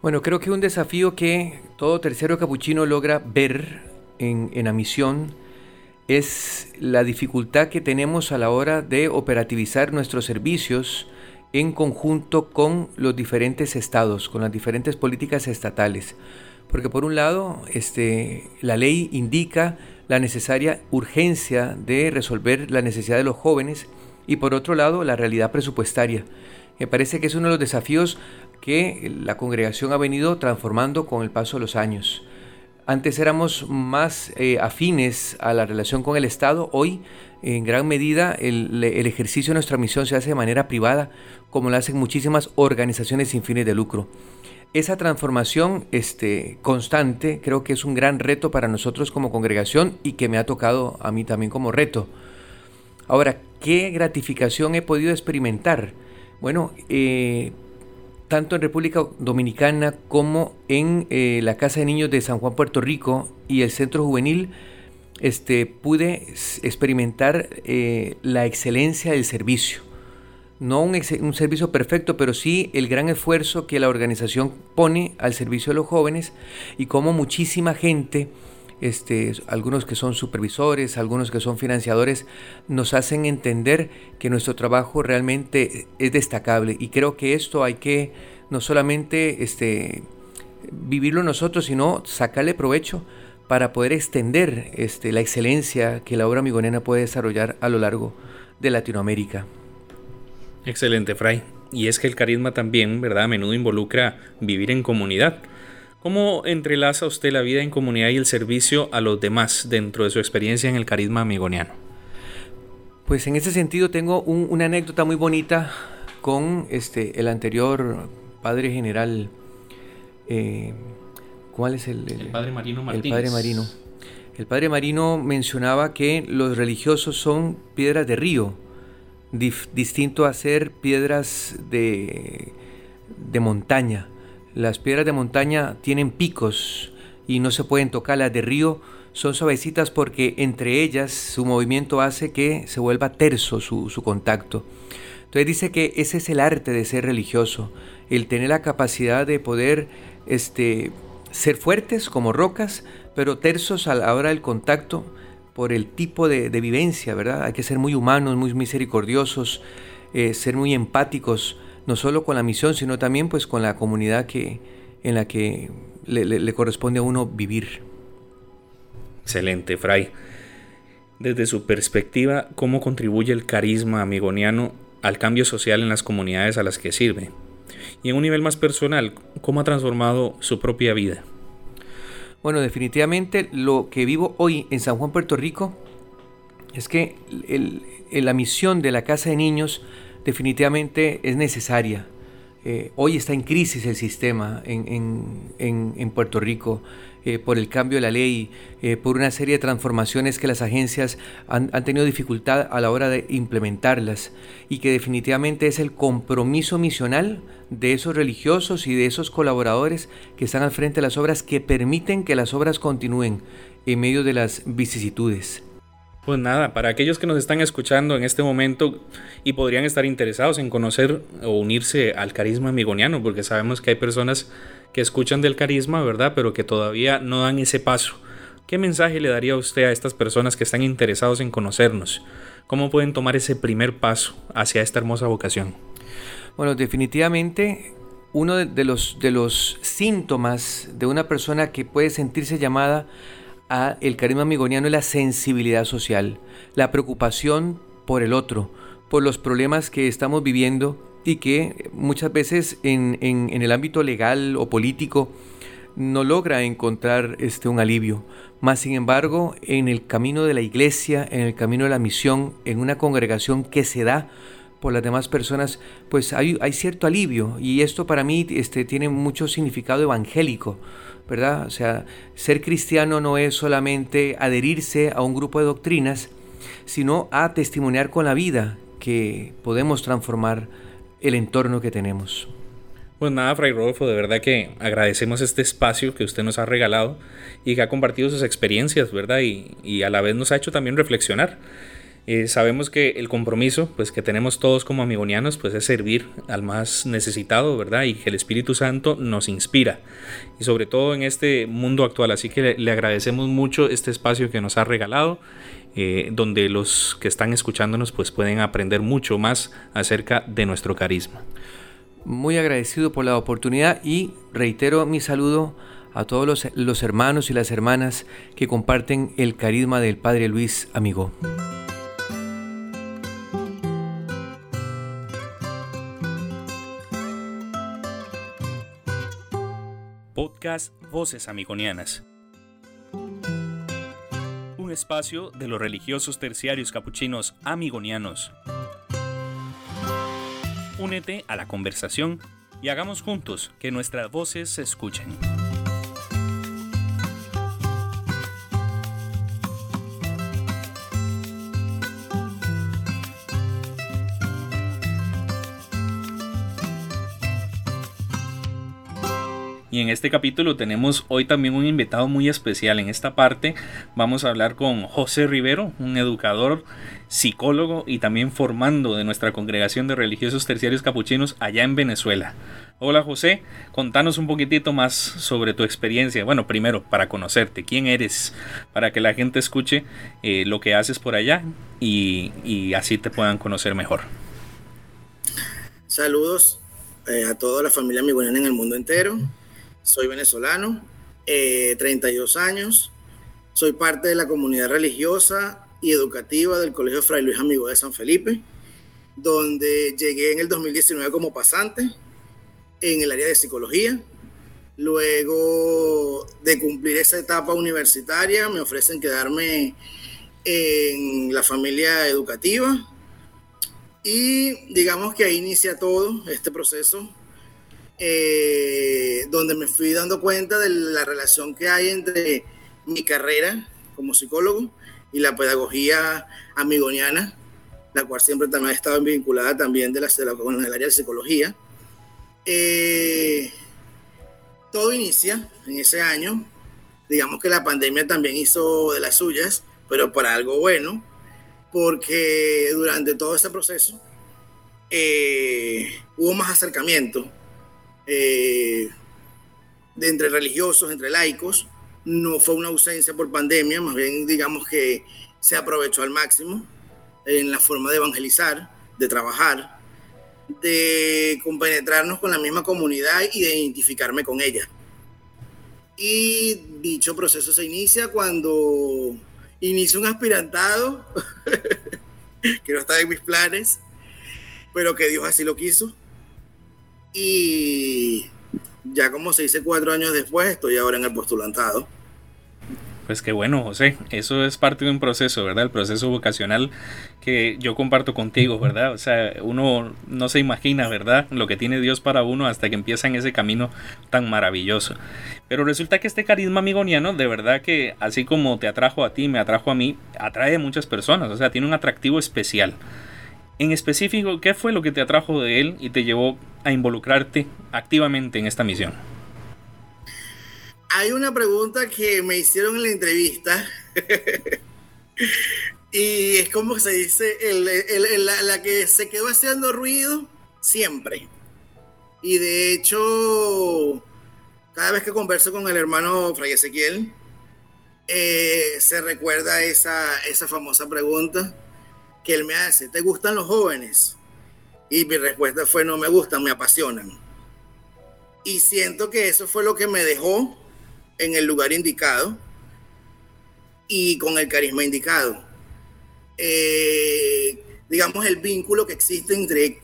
Bueno, creo que un desafío que todo tercero capuchino logra ver en, en la misión es la dificultad que tenemos a la hora de operativizar nuestros servicios en conjunto con los diferentes estados, con las diferentes políticas estatales. Porque por un lado, este, la ley indica la necesaria urgencia de resolver la necesidad de los jóvenes y por otro lado, la realidad presupuestaria. Me parece que es uno de los desafíos que la congregación ha venido transformando con el paso de los años. Antes éramos más eh, afines a la relación con el Estado, hoy en gran medida el, ejercicio de nuestra misión se hace de manera privada, como lo hacen muchísimas organizaciones sin fines de lucro. Esa transformación este, constante creo que es un gran reto para nosotros como congregación y que me ha tocado a mí también como reto. Ahora, ¿qué gratificación he podido experimentar? Bueno, eh, tanto en República Dominicana como en eh, la Casa de Niños de San Juan, Puerto Rico y el Centro Juvenil, este, pude experimentar eh, la excelencia del servicio. No un, un, servicio perfecto, pero sí el gran esfuerzo que la organización pone al servicio de los jóvenes y cómo muchísima gente, este, algunos que son supervisores, algunos que son financiadores, nos hacen entender que nuestro trabajo realmente es destacable. Y creo que esto hay que no solamente este, vivirlo nosotros, sino sacarle provecho para poder extender este, la excelencia que la obra migonena puede desarrollar a lo largo de Latinoamérica. Excelente, Fray. Y es que el carisma también, ¿verdad? A menudo involucra vivir en comunidad. ¿Cómo entrelaza usted la vida en comunidad y el servicio a los demás dentro de su experiencia en el carisma amigoniano? Pues en ese sentido tengo una anécdota muy bonita con este, el anterior padre general eh, ¿Cuál es el, el, padre Marino Martínez. El padre Marino. El padre Marino mencionaba que los religiosos son piedras de río, distinto a ser piedras de, de montaña. Las piedras de montaña tienen picos y no se pueden tocar. Las de río son suavecitas porque entre ellas su movimiento hace que se vuelva terso su, su contacto. Entonces dice que ese es el arte de ser religioso, el tener la capacidad de poder este, ser fuertes como rocas, pero tersos a la hora del contacto por el tipo de, vivencia, ¿verdad? Hay que ser muy humanos, muy misericordiosos, eh, ser muy empáticos, no solo con la misión, sino también pues con la comunidad que, en la que le, le corresponde a uno vivir. Excelente, Fray. Desde su perspectiva, ¿cómo contribuye el carisma amigoniano al cambio social en las comunidades a las que sirve? Y en un nivel más personal, ¿cómo ha transformado su propia vida? Bueno, definitivamente lo que vivo hoy en San Juan, Puerto Rico, es que la misión de la Casa de Niños definitivamente es necesaria. Eh, hoy está en crisis el sistema en Puerto Rico. Eh, por el cambio de la ley, eh, por una serie de transformaciones que las agencias han, tenido dificultad a la hora de implementarlas y que definitivamente es el compromiso misional de esos religiosos y de esos colaboradores que están al frente de las obras que permiten que las obras continúen en medio de las vicisitudes. Pues nada, para aquellos que nos están escuchando en este momento y podrían estar interesados en conocer o unirse al carisma amigoniano, porque sabemos que hay personas que escuchan del carisma, ¿verdad? Pero que todavía no dan ese paso. ¿Qué mensaje le daría usted a estas personas que están interesados en conocernos? ¿Cómo pueden tomar ese primer paso hacia esta hermosa vocación? Bueno, definitivamente uno de los, de los síntomas de una persona que puede sentirse llamada el carisma amigoniano es la sensibilidad social, la preocupación por el otro, por los problemas que estamos viviendo y que muchas veces en, el ámbito legal o político no logra encontrar este, un alivio. Más sin embargo, en el camino de la iglesia, en el camino de la misión, en una congregación que se da por las demás personas, pues hay, hay cierto alivio. Y esto para mí este, tiene mucho significado evangélico, ¿verdad? O sea, ser cristiano no es solamente adherirse a un grupo de doctrinas, sino a testimoniar con la vida que podemos transformar el entorno que tenemos. Pues nada, Fray Rodolfo, de verdad que agradecemos este espacio que usted nos ha regalado y que ha compartido sus experiencias, ¿verdad? Y, a la vez nos ha hecho también reflexionar. Eh, sabemos que el compromiso pues, que tenemos todos como amigonianos pues, es servir al más necesitado, ¿verdad? Y que el Espíritu Santo nos inspira. Y sobre todo en este mundo actual. Así que le, agradecemos mucho este espacio que nos ha regalado. Eh, donde los que están escuchándonos pues pueden aprender mucho más acerca de nuestro carisma muy agradecido por la oportunidad y reitero mi saludo a todos los, hermanos y las hermanas que comparten el carisma del Padre Luis Amigo. Voces Amigonianas. Un espacio de los religiosos terciarios capuchinos amigonianos. Únete a la conversación y hagamos juntos que nuestras voces se escuchen. Y en este capítulo tenemos hoy también un invitado muy especial. En esta parte vamos a hablar con José Rivero, un educador, psicólogo y también formando de nuestra congregación de religiosos terciarios capuchinos allá en Venezuela. Hola José, contanos un poquitito más sobre tu experiencia. Bueno, primero, para conocerte, quién eres, para que la gente escuche eh, lo que haces por allá y, así te puedan conocer mejor. Saludos eh, a toda la familia amigoniana en el mundo entero. Soy venezolano, 32 eh, años, soy parte de la comunidad religiosa y educativa del Colegio Fray Luis Amigo de San Felipe, donde llegué en el 2019 como pasante en el área de psicología. Luego de cumplir esa etapa universitaria, me ofrecen quedarme en la familia educativa y digamos que ahí inicia todo este proceso eh, donde me fui dando cuenta de la relación que hay entre mi carrera como psicólogo y la pedagogía amigoniana, la cual siempre también ha estado vinculada también de la, con el área de psicología. Eh, todo inicia en ese año, digamos que la pandemia también hizo de las suyas, pero para algo bueno, porque durante todo ese proceso eh, hubo más acercamiento eh, de entre religiosos, entre laicos. No fue una ausencia por pandemia, más bien digamos que se aprovechó al máximo en la forma de evangelizar, de trabajar, de compenetrarnos con la misma comunidad y de identificarme con ella. Y dicho proceso se inicia cuando inicio un aspirantado, que no estaba en mis planes, pero que Dios así lo quiso y ya como se dice cuatro años después, estoy ahora en el postulantado. Pues qué bueno, José. Eso es parte de un proceso, ¿verdad? El proceso vocacional que yo comparto contigo, ¿verdad? O sea, uno no se imagina, ¿verdad? Lo que tiene Dios para uno hasta que empieza en ese camino tan maravilloso. Pero resulta que este carisma amigoniano, de verdad que así como te atrajo a ti, me atrajo a mí, atrae a muchas personas. O sea, tiene un atractivo especial. En específico, ¿qué fue lo que te atrajo de él y te llevó a involucrarte activamente en esta misión? Hay una pregunta que me hicieron en la entrevista y es como se dice, la, que se quedó haciendo ruido siempre. Y de hecho, cada vez que converso con el hermano Fray Ezequiel, eh, se recuerda esa, esa famosa pregunta que él me hace, ¿te gustan los jóvenes? Y mi respuesta fue, no me gustan, me apasionan. Y siento que eso fue lo que me dejó en el lugar indicado y con el carisma indicado. Eh, digamos, el vínculo que existe entre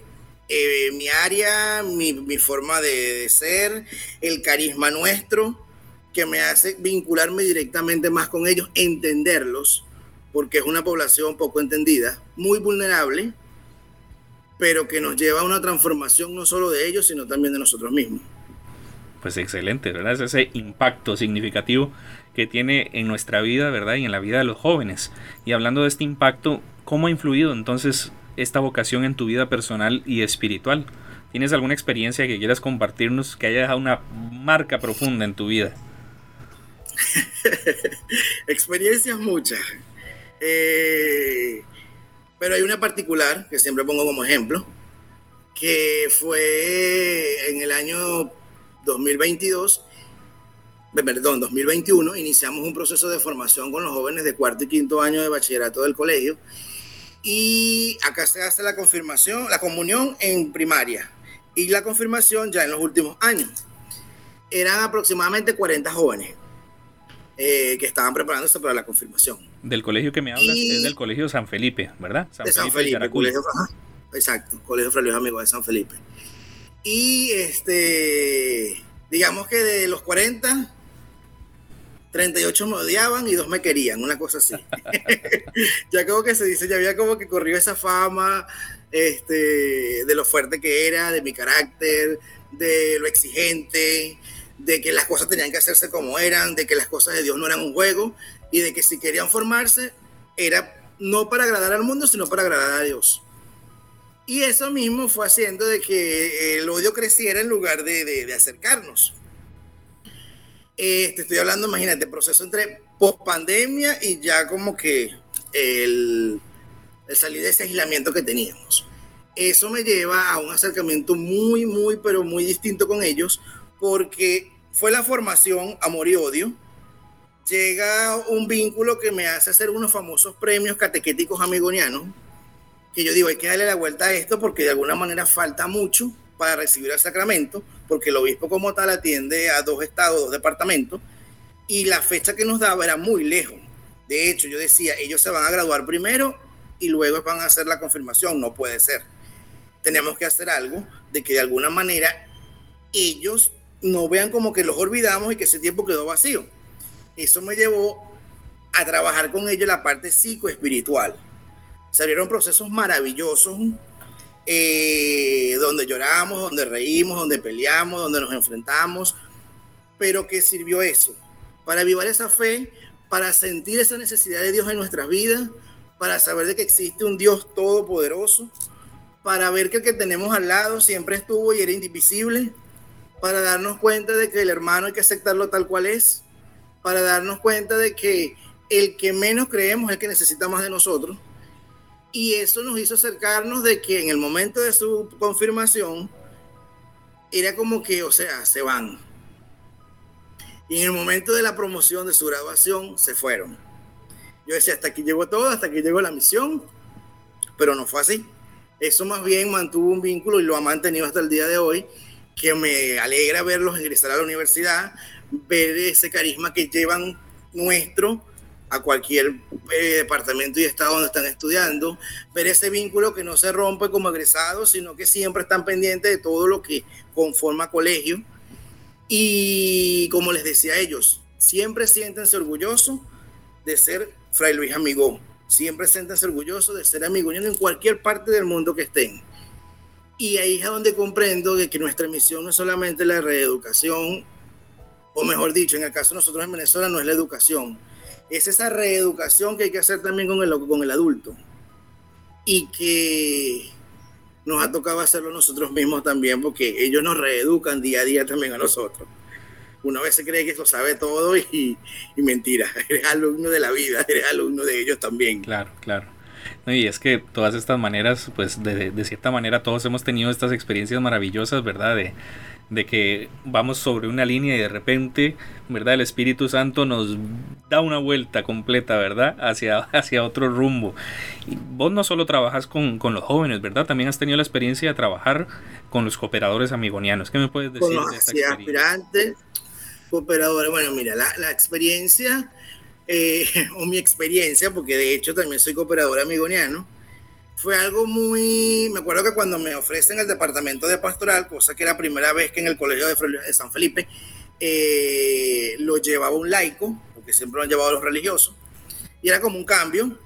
eh, mi área, mi, forma de, ser, el carisma nuestro, que me hace vincularme directamente más con ellos, entenderlos, porque es una población poco entendida, muy vulnerable, pero que nos lleva a una transformación no solo de ellos, sino también de nosotros mismos. Pues excelente, ¿verdad? Es ese impacto significativo que tiene en nuestra vida, ¿verdad? Y en la vida de los jóvenes. Y hablando de este impacto, ¿cómo ha influido entonces esta vocación en tu vida personal y espiritual? ¿Tienes alguna experiencia que quieras compartirnos que haya dejado una marca profunda en tu vida? Experiencias muchas. Eh, pero hay una particular que siempre pongo como ejemplo, que fue en el año 2022, perdón, 2021, iniciamos un proceso de formación con los jóvenes de cuarto y quinto año de bachillerato del colegio. Y acá se hace la confirmación, la comunión en primaria y la confirmación ya en los últimos años. Eran aproximadamente 40 jóvenes eh, que estaban preparándose para la confirmación. Del colegio que me hablas es del colegio San Felipe, ¿verdad? San de San Felipe, colegio, exacto, colegio Fray Amigo de San Felipe. Y este, digamos que de los 40, 38 me odiaban y dos me querían, una cosa así. ya como que se dice, ya había como que corrió esa fama este, de lo fuerte que era, de mi carácter, de lo exigente, de que las cosas tenían que hacerse como eran, de que las cosas de Dios no eran un juego y de que si querían formarse era no para agradar al mundo, sino para agradar a Dios. Y eso mismo fue haciendo de que el odio creciera en lugar de, acercarnos. Este, estoy hablando, imagínate, proceso entre post pandemia y ya como que el, el salir de ese aislamiento que teníamos. Eso me lleva a un acercamiento muy, muy, pero muy distinto con ellos, porque fue la formación Amor y Odio. Llega un vínculo que me hace hacer unos famosos premios catequéticos amigonianos, que yo digo, hay que darle la vuelta a esto porque de alguna manera falta mucho para recibir el sacramento, porque el obispo como tal atiende a dos estados, dos departamentos, y la fecha que nos daba era muy lejos. De hecho, yo decía, ellos se van a graduar primero y luego van a hacer la confirmación. No puede ser. Tenemos que hacer algo de que de alguna manera ellos no vean como que los olvidamos y que ese tiempo quedó vacío. Eso me llevó a trabajar con ellos la parte psicoespiritual. Salieron procesos maravillosos eh, donde lloramos, donde reímos, donde peleamos, donde nos enfrentamos, pero que sirvió eso, para avivar esa fe, para sentir esa necesidad de Dios en nuestras vidas, para saber de que existe un Dios todopoderoso, para ver que el que tenemos al lado siempre estuvo y era indivisible, para darnos cuenta de que el hermano hay que aceptarlo tal cual es, para darnos cuenta de que el que menos creemos es el que necesita más de nosotros y eso nos hizo acercarnos de que en el momento de su confirmación era como que, o sea, se van. Y en el momento de la promoción de su graduación se fueron. Yo decía, hasta aquí llegó todo, hasta aquí llegó la misión, pero no fue así. Eso más bien mantuvo un vínculo y lo ha mantenido hasta el día de hoy, que me alegra verlos ingresar a la universidad, ver ese carisma que llevan nuestro a cualquier eh, departamento y estado donde están estudiando, ver ese vínculo que no se rompe como egresados, sino que siempre están pendientes de todo lo que conforma colegio. Y como les decía a ellos, siempre siéntense orgullosos de ser Fray Luis Amigo, siempre siéntense orgullosos de ser amigo en cualquier parte del mundo que estén. Y ahí es donde comprendo de que nuestra misión no es solamente la reeducación, o mejor dicho, en el caso de nosotros en Venezuela no es la educación, es esa reeducación que hay que hacer también con el, con el adulto y que nos ha tocado hacerlo nosotros mismos también porque ellos nos reeducan día a día también a nosotros. Una vez se cree que lo sabe todo y, y mentira, eres alumno de la vida, eres alumno de ellos también. Claro, claro. y es que todas estas maneras, pues de, de, cierta manera todos hemos tenido estas experiencias maravillosas, ¿verdad? De, de que vamos sobre una línea y de repente, ¿verdad? El Espíritu Santo nos da una vuelta completa, ¿verdad? Hacia, hacia otro rumbo. Y vos no solo trabajas con, los jóvenes, ¿verdad? También has tenido la experiencia de trabajar con los cooperadores amigonianos. ¿Qué me puedes decir? Con los aspirantes, cooperadores. Bueno, mira, la, experiencia, eh, o mi experiencia, porque de hecho también soy cooperador amigoniano, fue algo muy, me acuerdo que cuando me ofrecen el departamento de pastoral, cosa que era la primera vez que en el colegio de, San Felipe, eh, lo llevaba un laico, porque siempre lo han llevado los religiosos, y era como un cambio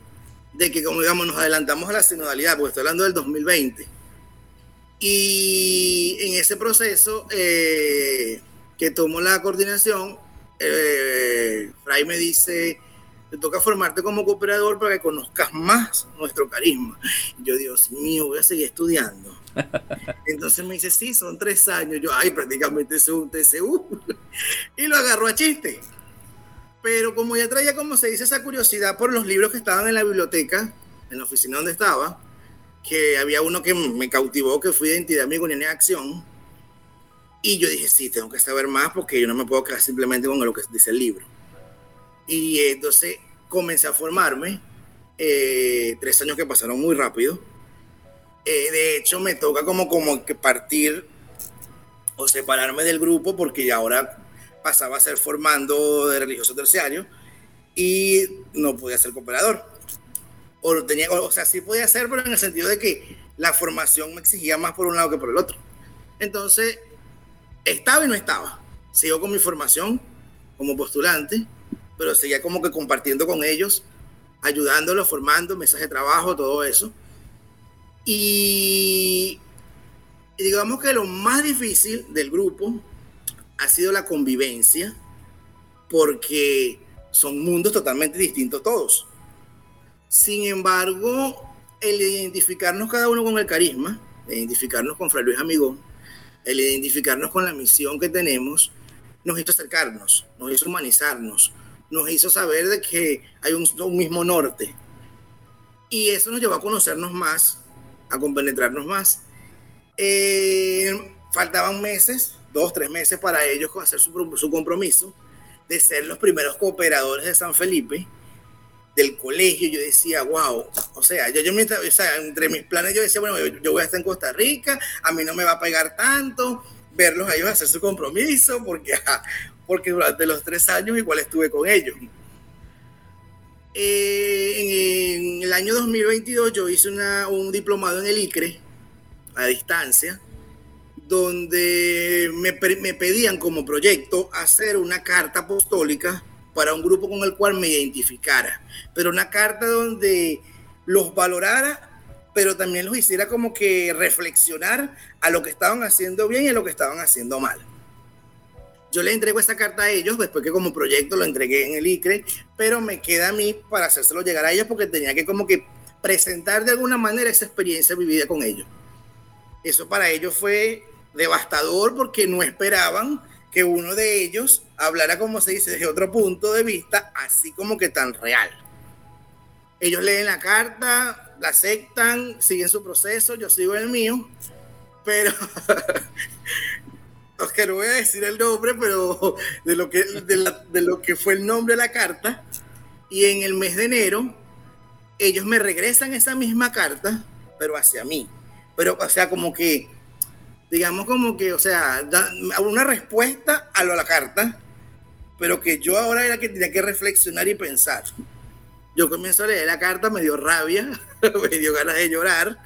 de que, como digamos, nos adelantamos a la sinodalidad, porque estoy hablando del 2020. Y en ese proceso eh, que tomo la coordinación, eh, Fray me dice, te toca formarte como cooperador para que conozcas más nuestro carisma. Y yo, Dios mío, voy a seguir estudiando. Entonces me dice, sí, son tres años. Yo, ay, prácticamente es un TCU. y lo agarró a chiste. Pero como ya traía, como se dice, esa curiosidad por los libros que estaban en la biblioteca, en la oficina donde estaba, que había uno que me cautivó, que fue Identidad Amigoniana en Acción. Y yo dije, sí, tengo que saber más porque yo no me puedo quedar simplemente con lo que dice el libro. Y entonces comencé a formarme, eh, tres años que pasaron muy rápido. Eh, de hecho, me toca como, como que partir o separarme del grupo porque ahora pasaba a ser formando de religioso terciario y no podía ser cooperador. O, tenía, o sea, sí podía ser, pero en el sentido de que la formación me exigía más por un lado que por el otro. Entonces, estaba y no estaba. Sigo con mi formación como postulante, pero seguía como que compartiendo con ellos, ayudándolos, formando, mensaje de trabajo, todo eso. Y, digamos que lo más difícil del grupo ha sido la convivencia, porque son mundos totalmente distintos todos. Sin embargo, el identificarnos cada uno con el carisma, identificarnos con Fray Luis Amigón, el identificarnos con la misión que tenemos, nos hizo acercarnos, nos hizo humanizarnos, nos hizo saber de que hay un, un mismo norte. Y eso nos llevó a conocernos más, a compenetrarnos más. Eh, faltaban meses dos, tres meses para ellos hacer su, su compromiso de ser los primeros cooperadores de San Felipe del colegio, yo decía, wow, o sea, yo, yo o sea, entre mis planes yo decía, bueno, yo, yo, voy a estar en Costa Rica, a mí no me va a pegar tanto, verlos a ellos hacer su compromiso, porque, porque durante los tres años igual estuve con ellos. Eh, en, el año 2022 yo hice un diplomado en el ICRE, a distancia, donde me, me, pedían como proyecto hacer una carta apostólica para un grupo con el cual me identificara, pero una carta donde los valorara, pero también los hiciera como que reflexionar a lo que estaban haciendo bien y a lo que estaban haciendo mal. Yo le entrego esa carta a ellos después que como proyecto lo entregué en el ICRE, pero me queda a mí para hacérselo llegar a ellos porque tenía que como que presentar de alguna manera esa experiencia vivida con ellos. Eso para ellos fue devastador porque no esperaban que uno de ellos hablara, como se dice, desde otro punto de vista, así como que tan real. Ellos leen la carta, la aceptan, siguen su proceso, yo sigo el mío, pero que no voy a decir el nombre, pero de lo que, de, la, de lo que fue el nombre de la carta, y en el mes de enero, ellos me regresan esa misma carta, pero hacia mí. Pero, o sea, como que digamos como que, o sea, da una respuesta a lo a la carta, pero que yo ahora era que tenía que reflexionar y pensar. Yo comienzo a leer la carta, me dio rabia, me dio ganas de llorar,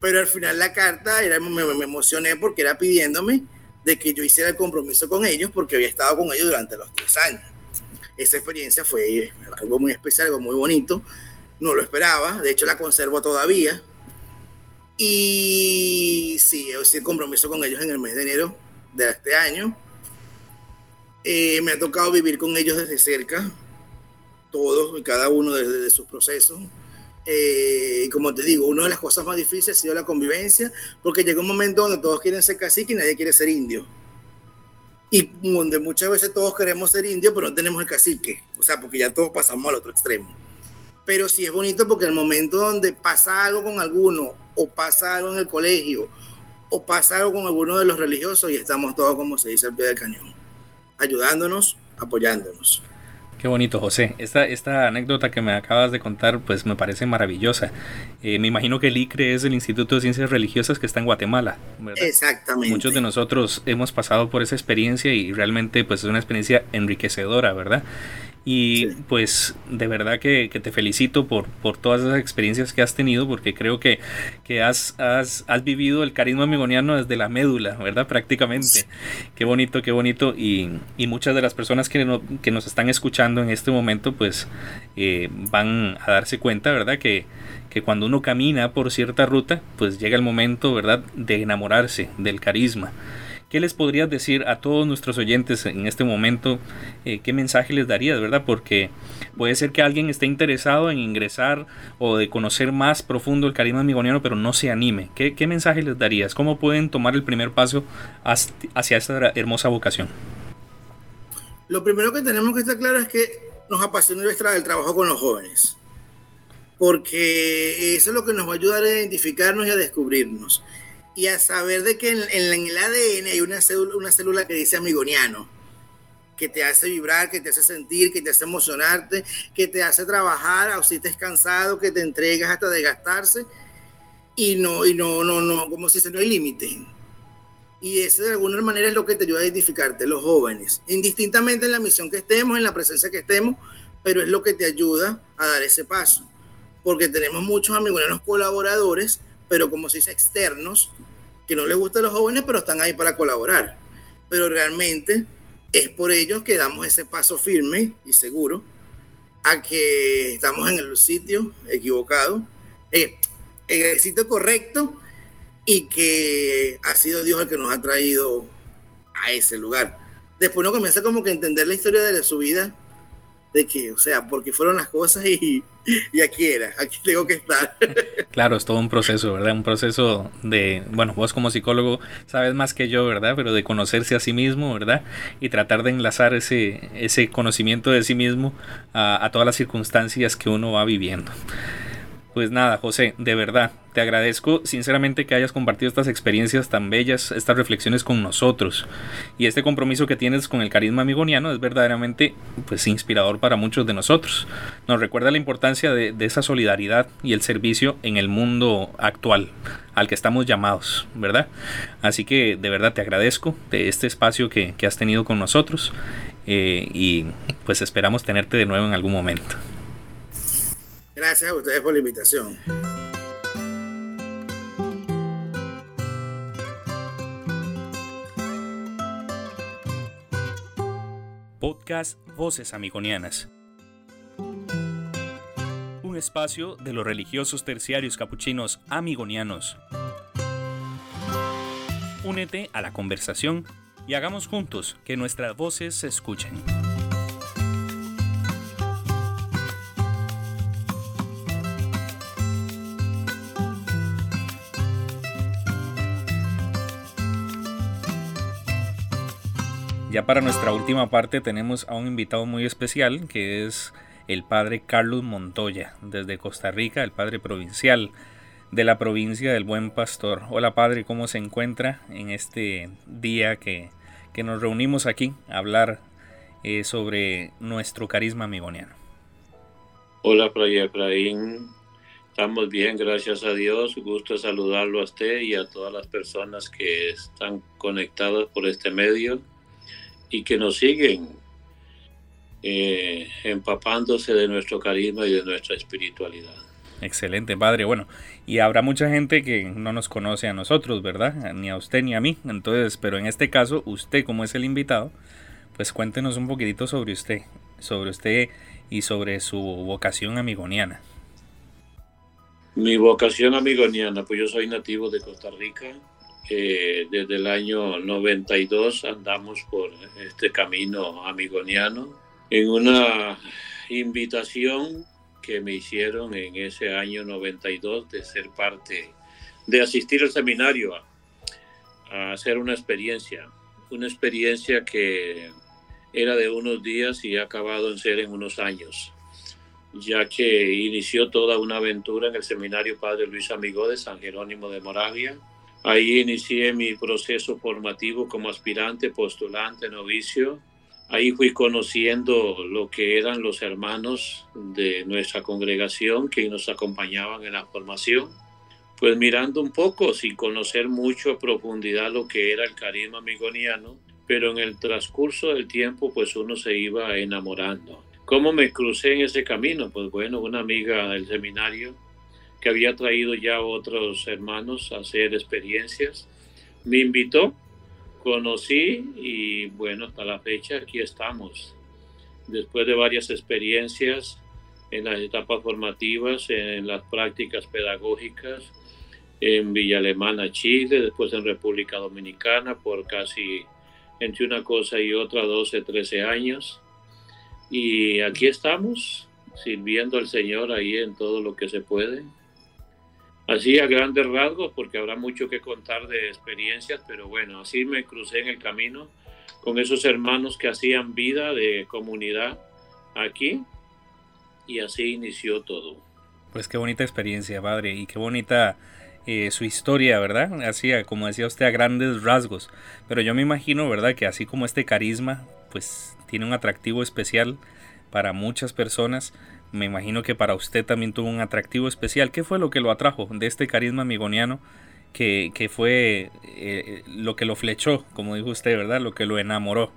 pero al final la carta era, me, me emocioné porque era pidiéndome de que yo hiciera el compromiso con ellos porque había estado con ellos durante los tres años. Esa experiencia fue algo muy especial, algo muy bonito. No lo esperaba, de hecho la conservo todavía y sí, hice el compromiso con ellos en el mes de enero de este año. Eh, me ha tocado vivir con ellos desde cerca, todos y cada uno desde de sus procesos. Eh, como te digo, una de las cosas más difíciles ha sido la convivencia, porque llega un momento donde todos quieren ser cacique y nadie quiere ser indio. Y donde muchas veces todos queremos ser indio, pero no tenemos el cacique. O sea, porque ya todos pasamos al otro extremo pero sí es bonito porque el momento donde pasa algo con alguno, o pasa algo en el colegio, o pasa algo con alguno de los religiosos, y estamos todos, como se dice, al pie del cañón, ayudándonos, apoyándonos. Qué bonito, José. Esta, esta anécdota que me acabas de contar, pues me parece maravillosa. Eh, me imagino que el ICRE es el Instituto de Ciencias Religiosas que está en Guatemala, ¿verdad? Exactamente. Muchos de nosotros hemos pasado por esa experiencia y realmente pues es una experiencia enriquecedora, ¿verdad? Y pues de verdad que, te felicito por, por todas esas experiencias que has tenido, porque creo que, que has, has, has vivido el carisma amigoniano desde la médula, ¿verdad? Prácticamente. Qué bonito, qué bonito. Y, y muchas de las personas que, que nos están escuchando en este momento, pues eh, van a darse cuenta, ¿verdad? Que, que cuando uno camina por cierta ruta, pues llega el momento, ¿verdad?, de enamorarse del carisma. ¿Qué les podrías decir a todos nuestros oyentes en este momento? Eh, ¿Qué mensaje les darías, verdad? Porque puede ser que alguien esté interesado en ingresar o de conocer más profundo el carisma amigoniano, pero no se anime. ¿Qué, mensaje les darías? ¿Cómo pueden tomar el primer paso hacia esta hermosa vocación? Lo primero que tenemos que estar claro es que nos apasiona el trabajo con los jóvenes, porque eso es lo que nos va a ayudar a identificarnos y a descubrirnos y a saber de que en, el ADN hay una célula, una célula que dice amigoniano, que te hace vibrar, que te hace sentir, que te hace emocionarte, que te hace trabajar, o si estés cansado, que te entregas hasta desgastarse y no, y no, no, no, como si se no hay límite. Y eso de alguna manera es lo que te ayuda a identificarte, los jóvenes, indistintamente en la misión que estemos, en la presencia que estemos, pero es lo que te ayuda a dar ese paso. Porque tenemos muchos amigonianos colaboradores pero como se dice, externos, que no les gustan los jóvenes, pero están ahí para colaborar. Pero realmente es por ellos que damos ese paso firme y seguro a que estamos en el sitio equivocado, eh, en el sitio correcto y que ha sido Dios el que nos ha traído a ese lugar. Después uno comienza como que a entender la historia de su vida de que, o sea, porque fueron las cosas y, y aquí era, aquí tengo que estar. Claro, es todo un proceso, ¿verdad? Un proceso de, bueno, vos como psicólogo sabes más que yo, ¿verdad? Pero de conocerse a sí mismo, ¿verdad? Y tratar de enlazar ese, ese conocimiento de sí mismo a, a todas las circunstancias que uno va viviendo. Pues nada, José, de verdad, te agradezco sinceramente que hayas compartido estas experiencias tan bellas, estas reflexiones con nosotros. Y este compromiso que tienes con el carisma amigoniano es verdaderamente pues, inspirador para muchos de nosotros. Nos recuerda la importancia de, esa solidaridad y el servicio en el mundo actual al que estamos llamados, ¿verdad? Así que de verdad te agradezco de este espacio que, has tenido con nosotros eh, y pues esperamos tenerte de nuevo en algún momento. Gracias a ustedes por la invitación. Podcast Voces Amigonianas. Un espacio de los religiosos terciarios capuchinos amigonianos. Únete a la conversación y hagamos juntos que nuestras voces se escuchen. Ya para nuestra última parte tenemos a un invitado muy especial que es el padre Carlos Montoya desde Costa Rica, el padre provincial de la provincia del Buen Pastor. Hola padre, ¿cómo se encuentra en este día que, nos reunimos aquí a hablar eh, sobre nuestro carisma amigoniano? Hola, Fray Efraín. Estamos bien, gracias a Dios. Gusto saludarlo a usted y a todas las personas que están conectadas por este medio y que nos siguen eh, empapándose de nuestro carisma y de nuestra espiritualidad. Excelente, padre. Bueno, y habrá mucha gente que no nos conoce a nosotros, ¿verdad? Ni a usted ni a mí. Entonces, pero en este caso, usted como es el invitado, pues cuéntenos un poquitito sobre usted, sobre usted y sobre su vocación amigoniana. Mi vocación amigoniana, pues yo soy nativo de Costa Rica, desde el año 92 andamos por este camino amigoniano. En una invitación que me hicieron en ese año 92 de ser parte, de asistir al seminario a, a hacer una experiencia, una experiencia que era de unos días y ha acabado en ser en unos años, ya que inició toda una aventura en el seminario Padre Luis Amigo de San Jerónimo de Moravia, Ahí inicié mi proceso formativo como aspirante, postulante, novicio. Ahí fui conociendo lo que eran los hermanos de nuestra congregación que nos acompañaban en la formación. Pues mirando un poco, sin conocer mucho a profundidad lo que era el carisma amigoniano, pero en el transcurso del tiempo pues uno se iba enamorando. ¿Cómo me crucé en ese camino? Pues bueno, una amiga del seminario que había traído ya otros hermanos a hacer experiencias, me invitó, conocí y bueno, hasta la fecha aquí estamos. Después de varias experiencias en las etapas formativas, en las prácticas pedagógicas, en Villa Alemana, Chile, después en República Dominicana por casi entre una cosa y otra 12, 13 años y aquí estamos, sirviendo al Señor ahí en todo lo que se puede. Así a grandes rasgos, porque habrá mucho que contar de experiencias, pero bueno, así me crucé en el camino con esos hermanos que hacían vida de comunidad aquí y así inició todo. Pues qué bonita experiencia, padre, y qué bonita eh, su historia, ¿verdad? Así, como decía usted, a grandes rasgos. Pero yo me imagino, ¿verdad? Que así como este carisma, pues tiene un atractivo especial para muchas personas. Me imagino que para usted también tuvo un atractivo especial. ¿Qué fue lo que lo atrajo de este carisma amigoniano? Que, que fue eh, lo que lo flechó, como dijo usted, ¿verdad? Lo que lo enamoró.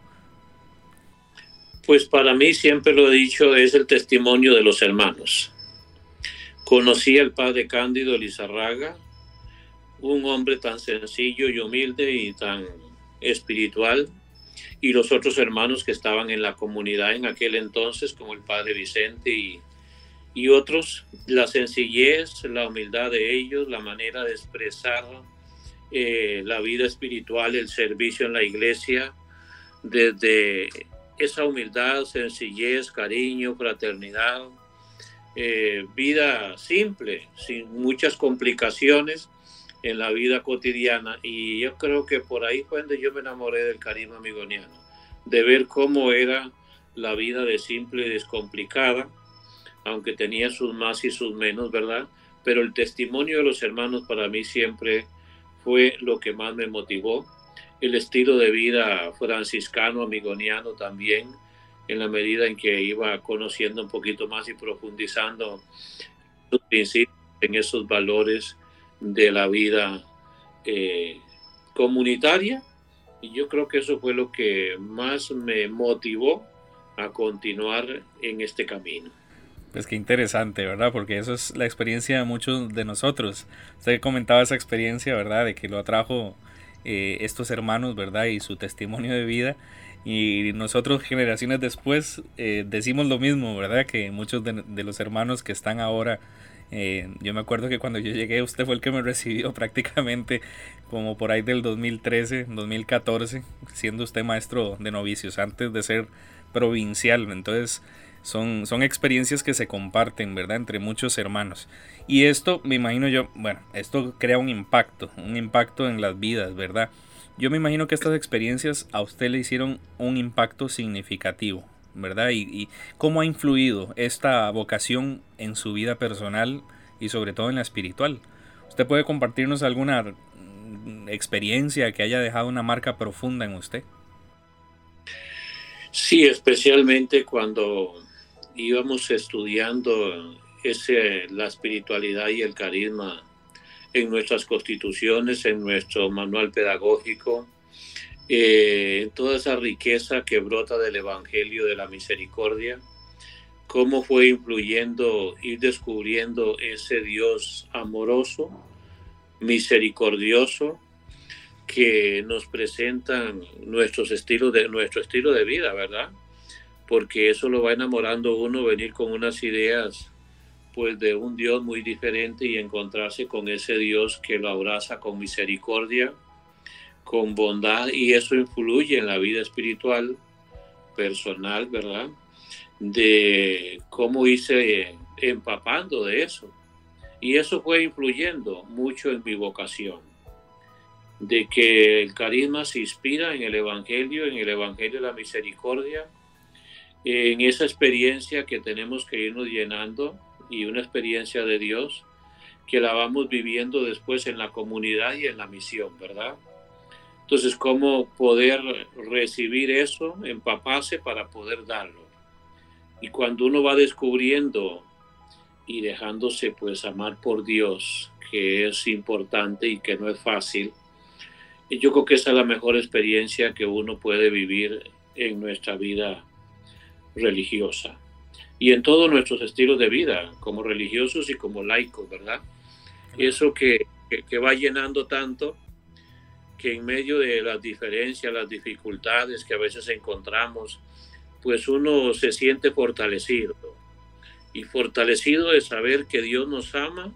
Pues para mí, siempre lo he dicho, es el testimonio de los hermanos. Conocí al padre Cándido Lizarraga, un hombre tan sencillo y humilde y tan espiritual, y los otros hermanos que estaban en la comunidad en aquel entonces, como el padre Vicente y, y otros, la sencillez, la humildad de ellos, la manera de expresar eh, la vida espiritual, el servicio en la iglesia, desde esa humildad, sencillez, cariño, fraternidad, eh, vida simple, sin muchas complicaciones en la vida cotidiana y yo creo que por ahí fue donde yo me enamoré del carisma amigoniano, de ver cómo era la vida de simple y descomplicada, aunque tenía sus más y sus menos, ¿verdad? Pero el testimonio de los hermanos para mí siempre fue lo que más me motivó, el estilo de vida franciscano, amigoniano también, en la medida en que iba conociendo un poquito más y profundizando en esos valores de la vida eh, comunitaria y yo creo que eso fue lo que más me motivó a continuar en este camino. Pues qué interesante, ¿verdad? Porque eso es la experiencia de muchos de nosotros. Usted comentaba esa experiencia, ¿verdad? De que lo atrajo eh, estos hermanos, ¿verdad? Y su testimonio de vida. Y nosotros generaciones después eh, decimos lo mismo, ¿verdad? Que muchos de, de los hermanos que están ahora eh, yo me acuerdo que cuando yo llegué usted fue el que me recibió prácticamente como por ahí del 2013, 2014, siendo usted maestro de novicios antes de ser provincial. Entonces son, son experiencias que se comparten, ¿verdad? Entre muchos hermanos. Y esto, me imagino yo, bueno, esto crea un impacto, un impacto en las vidas, ¿verdad? Yo me imagino que estas experiencias a usted le hicieron un impacto significativo, ¿verdad? Y, cómo ha influido esta vocación en su vida personal y sobre todo en la espiritual. ¿Usted puede compartirnos alguna mm, experiencia que haya dejado una marca profunda en usted? Sí, especialmente cuando íbamos estudiando ese, la espiritualidad y el carisma en nuestras constituciones, en nuestro manual pedagógico, eh, toda esa riqueza que brota del Evangelio de la Misericordia, cómo fue influyendo, ir descubriendo ese Dios amoroso, misericordioso, que nos presentan nuestros estilos de, nuestro estilo de vida, ¿verdad? Porque eso lo va enamorando uno, venir con unas ideas pues de un Dios muy diferente y encontrarse con ese Dios que lo abraza con misericordia, con bondad y eso influye en la vida espiritual personal, ¿verdad? De cómo hice empapando de eso. Y eso fue influyendo mucho en mi vocación. De que el carisma se inspira en el Evangelio, en el Evangelio de la Misericordia, en esa experiencia que tenemos que irnos llenando y una experiencia de Dios que la vamos viviendo después en la comunidad y en la misión, ¿verdad? Entonces, ¿cómo poder recibir eso, empaparse para poder darlo? Y cuando uno va descubriendo y dejándose pues amar por Dios, que es importante y que no es fácil, yo creo que esa es la mejor experiencia que uno puede vivir en nuestra vida religiosa. y en todos nuestros estilos de vida, como religiosos y como laicos, ¿verdad? Eso que, que, va llenando tanto que en medio de las diferencias, las dificultades que a veces encontramos, pues uno se siente fortalecido. Y fortalecido de saber que Dios nos ama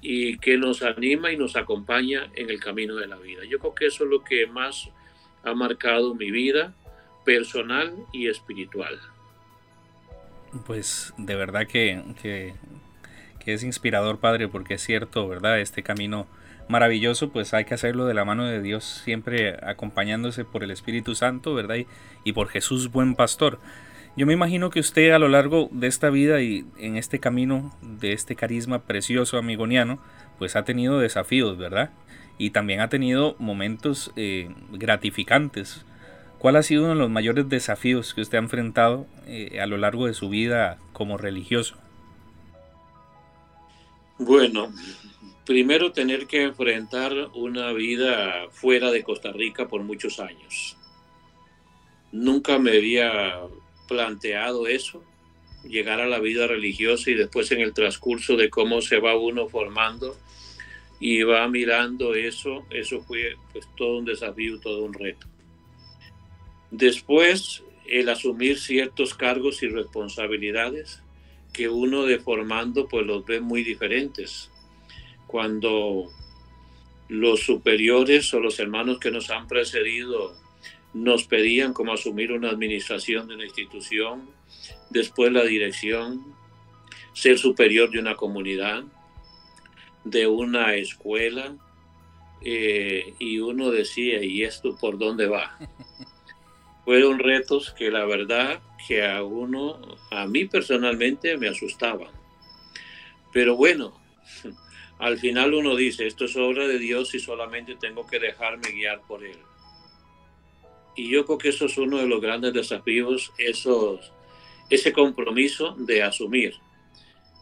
y que nos anima y nos acompaña en el camino de la vida. Yo creo que eso es lo que más ha marcado mi vida personal y espiritual. Pues de verdad que, que, es inspirador, Padre, porque es cierto, ¿verdad? Este camino maravilloso, pues hay que hacerlo de la mano de Dios, siempre acompañándose por el Espíritu Santo, ¿verdad? Y, por Jesús, buen pastor. Yo me imagino que usted a lo largo de esta vida y en este camino de este carisma precioso amigoniano, pues ha tenido desafíos, ¿verdad? Y también ha tenido momentos eh, gratificantes. ¿Cuál ha sido uno de los mayores desafíos que usted ha enfrentado eh, a lo largo de su vida como religioso? Bueno, primero tener que enfrentar una vida fuera de Costa Rica por muchos años. Nunca me había planteado eso, llegar a la vida religiosa y después en el transcurso de cómo se va uno formando y va mirando eso, eso fue pues todo un desafío, todo un reto. Después el asumir ciertos cargos y responsabilidades que uno de formando pues los ve muy diferentes. Cuando los superiores o los hermanos que nos han precedido nos pedían como asumir una administración de una institución, después la dirección, ser superior de una comunidad, de una escuela, eh, y uno decía, ¿y esto por dónde va? Fueron retos que la verdad que a uno, a mí personalmente me asustaban. Pero bueno, al final uno dice, esto es obra de Dios y solamente tengo que dejarme guiar por Él. Y yo creo que eso es uno de los grandes desafíos, esos, ese compromiso de asumir.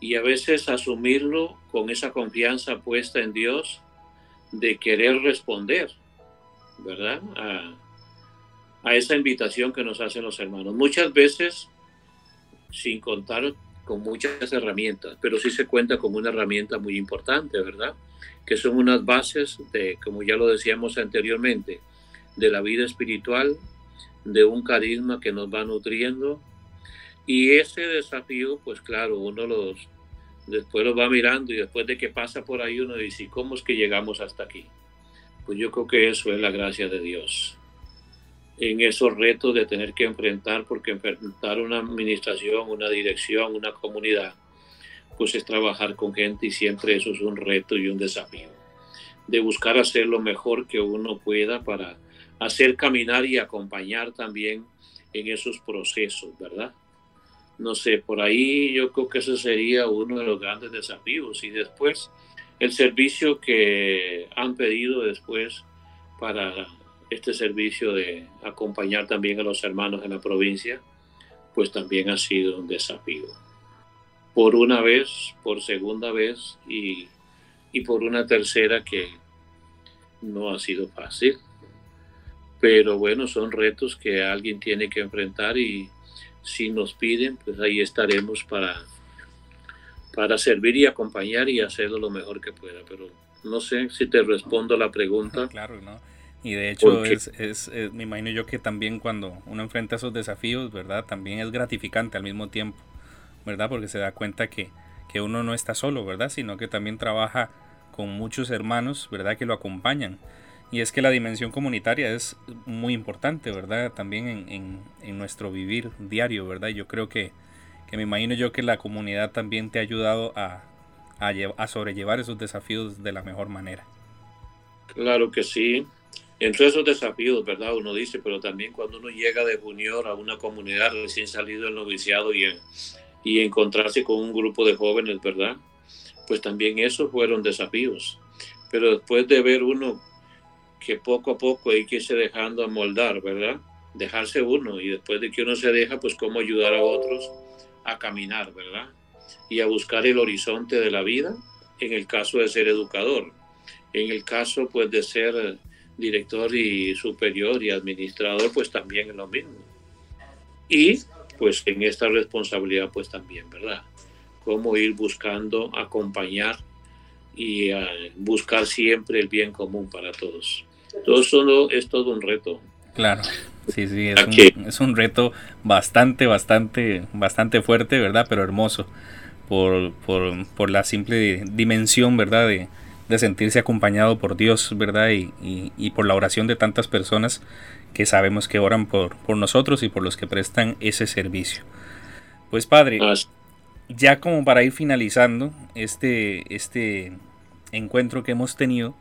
Y a veces asumirlo con esa confianza puesta en Dios de querer responder, ¿verdad? A, a esa invitación que nos hacen los hermanos. Muchas veces sin contar con muchas herramientas, pero sí se cuenta con una herramienta muy importante, ¿verdad? Que son unas bases de, como ya lo decíamos anteriormente, de la vida espiritual, de un carisma que nos va nutriendo. Y ese desafío, pues claro, uno los después lo va mirando y después de que pasa por ahí uno dice, ¿cómo es que llegamos hasta aquí? Pues yo creo que eso es la gracia de Dios. En esos retos de tener que enfrentar, porque enfrentar una administración, una dirección, una comunidad, pues es trabajar con gente y siempre eso es un reto y un desafío. De buscar hacer lo mejor que uno pueda para hacer caminar y acompañar también en esos procesos, ¿verdad? No sé, por ahí yo creo que ese sería uno de los grandes desafíos. Y después, el servicio que han pedido después para este servicio de acompañar también a los hermanos en la provincia, pues también ha sido un desafío. Por una vez, por segunda vez y, y por una tercera que no ha sido fácil pero bueno, son retos que alguien tiene que enfrentar y si nos piden, pues ahí estaremos para, para servir y acompañar y hacerlo lo mejor que pueda. Pero no sé si te respondo la pregunta. Claro, ¿no? Y de hecho, es, es, me imagino yo que también cuando uno enfrenta esos desafíos, ¿verdad? También es gratificante al mismo tiempo, ¿verdad? Porque se da cuenta que, que uno no está solo, ¿verdad? Sino que también trabaja con muchos hermanos, ¿verdad? Que lo acompañan. Y es que la dimensión comunitaria es muy importante, ¿verdad? También en, en, nuestro vivir diario, ¿verdad? Yo creo que, que, me imagino yo que la comunidad también te ha ayudado a, a, a, sobrellevar esos desafíos de la mejor manera. Claro que sí. Entre esos desafíos, ¿verdad? Uno dice, pero también cuando uno llega de junior a una comunidad recién salido del noviciado y, y encontrarse con un grupo de jóvenes, ¿verdad? Pues también esos fueron desafíos. Pero después de ver uno que poco a poco hay que irse dejando amoldar, ¿verdad? Dejarse uno y después de que uno se deja, pues cómo ayudar a otros a caminar, ¿verdad? Y a buscar el horizonte de la vida, en el caso de ser educador, en el caso pues de ser director y superior y administrador, pues también es lo mismo. Y pues en esta responsabilidad pues también, ¿verdad? Cómo ir buscando, acompañar y eh, buscar siempre el bien común para todos. Todo eso es todo un reto. Claro, sí, sí, es un, es un, reto bastante, bastante, bastante fuerte, ¿verdad? Pero hermoso por, por, por la simple dimensión, ¿verdad? De, de sentirse acompañado por Dios, ¿verdad? Y, y, por la oración de tantas personas que sabemos que oran por, por nosotros y por los que prestan ese servicio. Pues Padre, ya como para ir finalizando este, este encuentro que hemos tenido,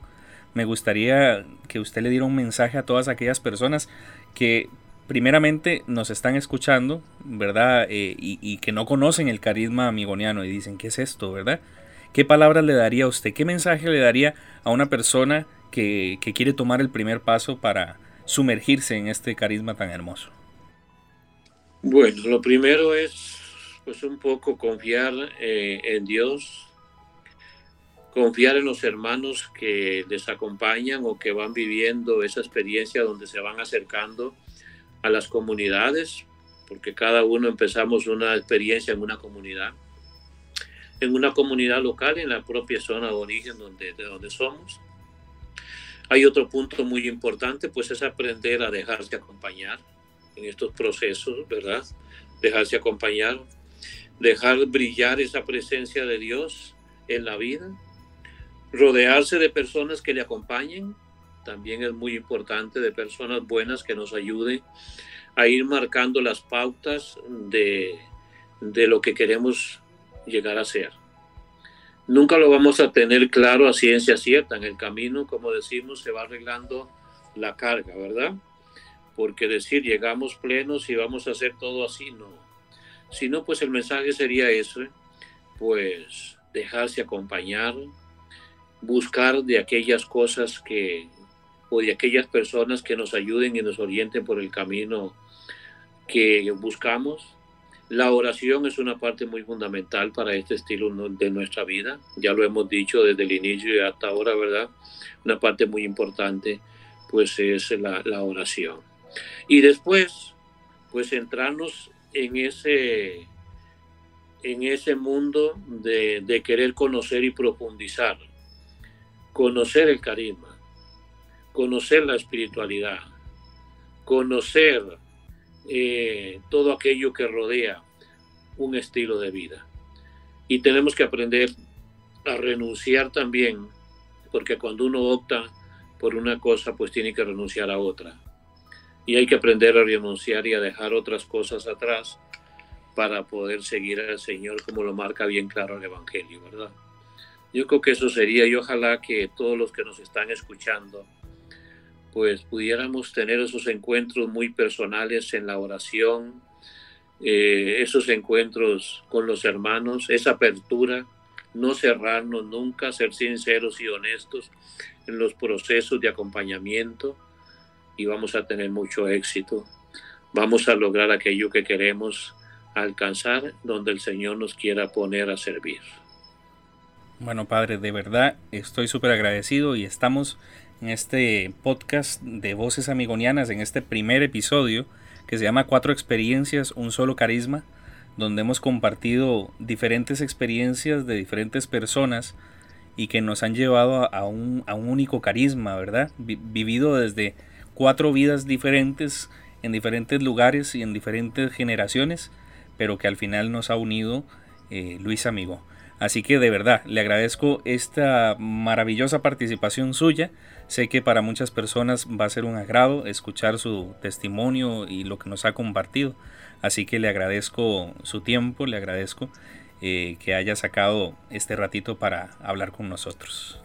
me gustaría que usted le diera un mensaje a todas aquellas personas que primeramente nos están escuchando, ¿verdad? Eh, y, y, que no conocen el carisma amigoniano y dicen, ¿qué es esto, verdad? ¿Qué palabras le daría a usted? ¿Qué mensaje le daría a una persona que, quiere tomar el primer paso para sumergirse en este carisma tan hermoso? Bueno, lo primero es pues un poco confiar eh, en Dios, confiar en los hermanos que les acompañan o que van viviendo esa experiencia donde se van acercando a las comunidades, porque cada uno empezamos una experiencia en una comunidad en una comunidad local, en la propia zona de origen donde, de donde somos. Hay otro punto muy importante, pues es aprender a dejarse acompañar en estos procesos, ¿verdad? Dejarse acompañar, dejar brillar esa presencia de Dios en la vida, rodearse de personas que le acompañen, también es muy importante, de personas buenas que nos ayuden a ir marcando las pautas de, de lo que queremos llegar a ser. Nunca lo vamos a tener claro a ciencia cierta. En el camino, como decimos, se va arreglando la carga, ¿verdad? Porque decir llegamos plenos y vamos a hacer todo así, no. Si no, pues el mensaje sería eso, pues dejarse acompañar, buscar de aquellas cosas que, o de aquellas personas que nos ayuden y nos orienten por el camino que buscamos, la oración es una parte muy fundamental para este estilo de nuestra vida. Ya lo hemos dicho desde el inicio y hasta ahora, ¿verdad? Una parte muy importante, pues es la, oración. Y después, pues entrarnos en ese, en ese mundo de, de querer conocer y profundizar. Conocer el carisma, conocer la espiritualidad, conocer eh, todo aquello que rodea un estilo de vida. Y tenemos que aprender a renunciar también, porque cuando uno opta por una cosa, pues tiene que renunciar a otra. Y hay que aprender a renunciar y a dejar otras cosas atrás para poder seguir al Señor como lo marca bien claro el Evangelio, ¿verdad? Yo creo que eso sería y ojalá que todos los que nos están escuchando pues pudiéramos tener esos encuentros muy personales en la oración, eh, esos encuentros con los hermanos, esa apertura, no cerrarnos nunca, ser sinceros y honestos en los procesos de acompañamiento y vamos a tener mucho éxito. Vamos a lograr aquello que queremos alcanzar donde el Señor nos quiera poner a servir. Bueno, Padre, de verdad estoy súper agradecido y estamos en este podcast de Voces Amigonianas, en este primer episodio que se llama Cuatro experiencias, un solo carisma, donde hemos compartido diferentes experiencias de diferentes personas y que nos han llevado a, un, único carisma, ¿verdad? vivido desde cuatro vidas diferentes en diferentes lugares y en diferentes generaciones, pero que al final nos ha unido eh, Luis Amigo. Así que de verdad, le agradezco esta maravillosa participación suya. Sé que para muchas personas va a ser un agrado escuchar su testimonio y lo que nos ha compartido. Así que le agradezco su tiempo, le agradezco eh, que haya sacado este ratito para hablar con nosotros.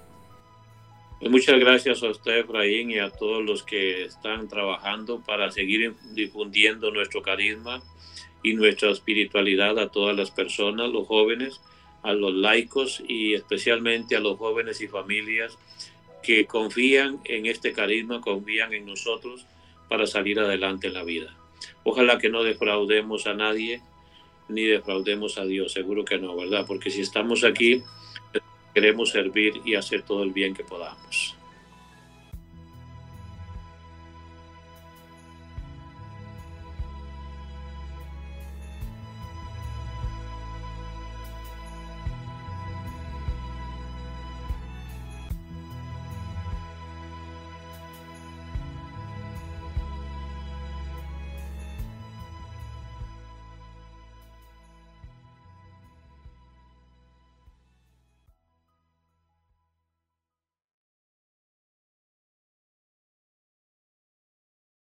Pues muchas gracias a usted, Efraín, y a todos los que están trabajando para seguir difundiendo nuestro carisma y nuestra espiritualidad a todas las personas, los jóvenes a los laicos y especialmente a los jóvenes y familias que confían en este carisma, confían en nosotros para salir adelante en la vida. Ojalá que no defraudemos a nadie ni defraudemos a Dios, seguro que no, ¿verdad? Porque si estamos aquí, queremos servir y hacer todo el bien que podamos.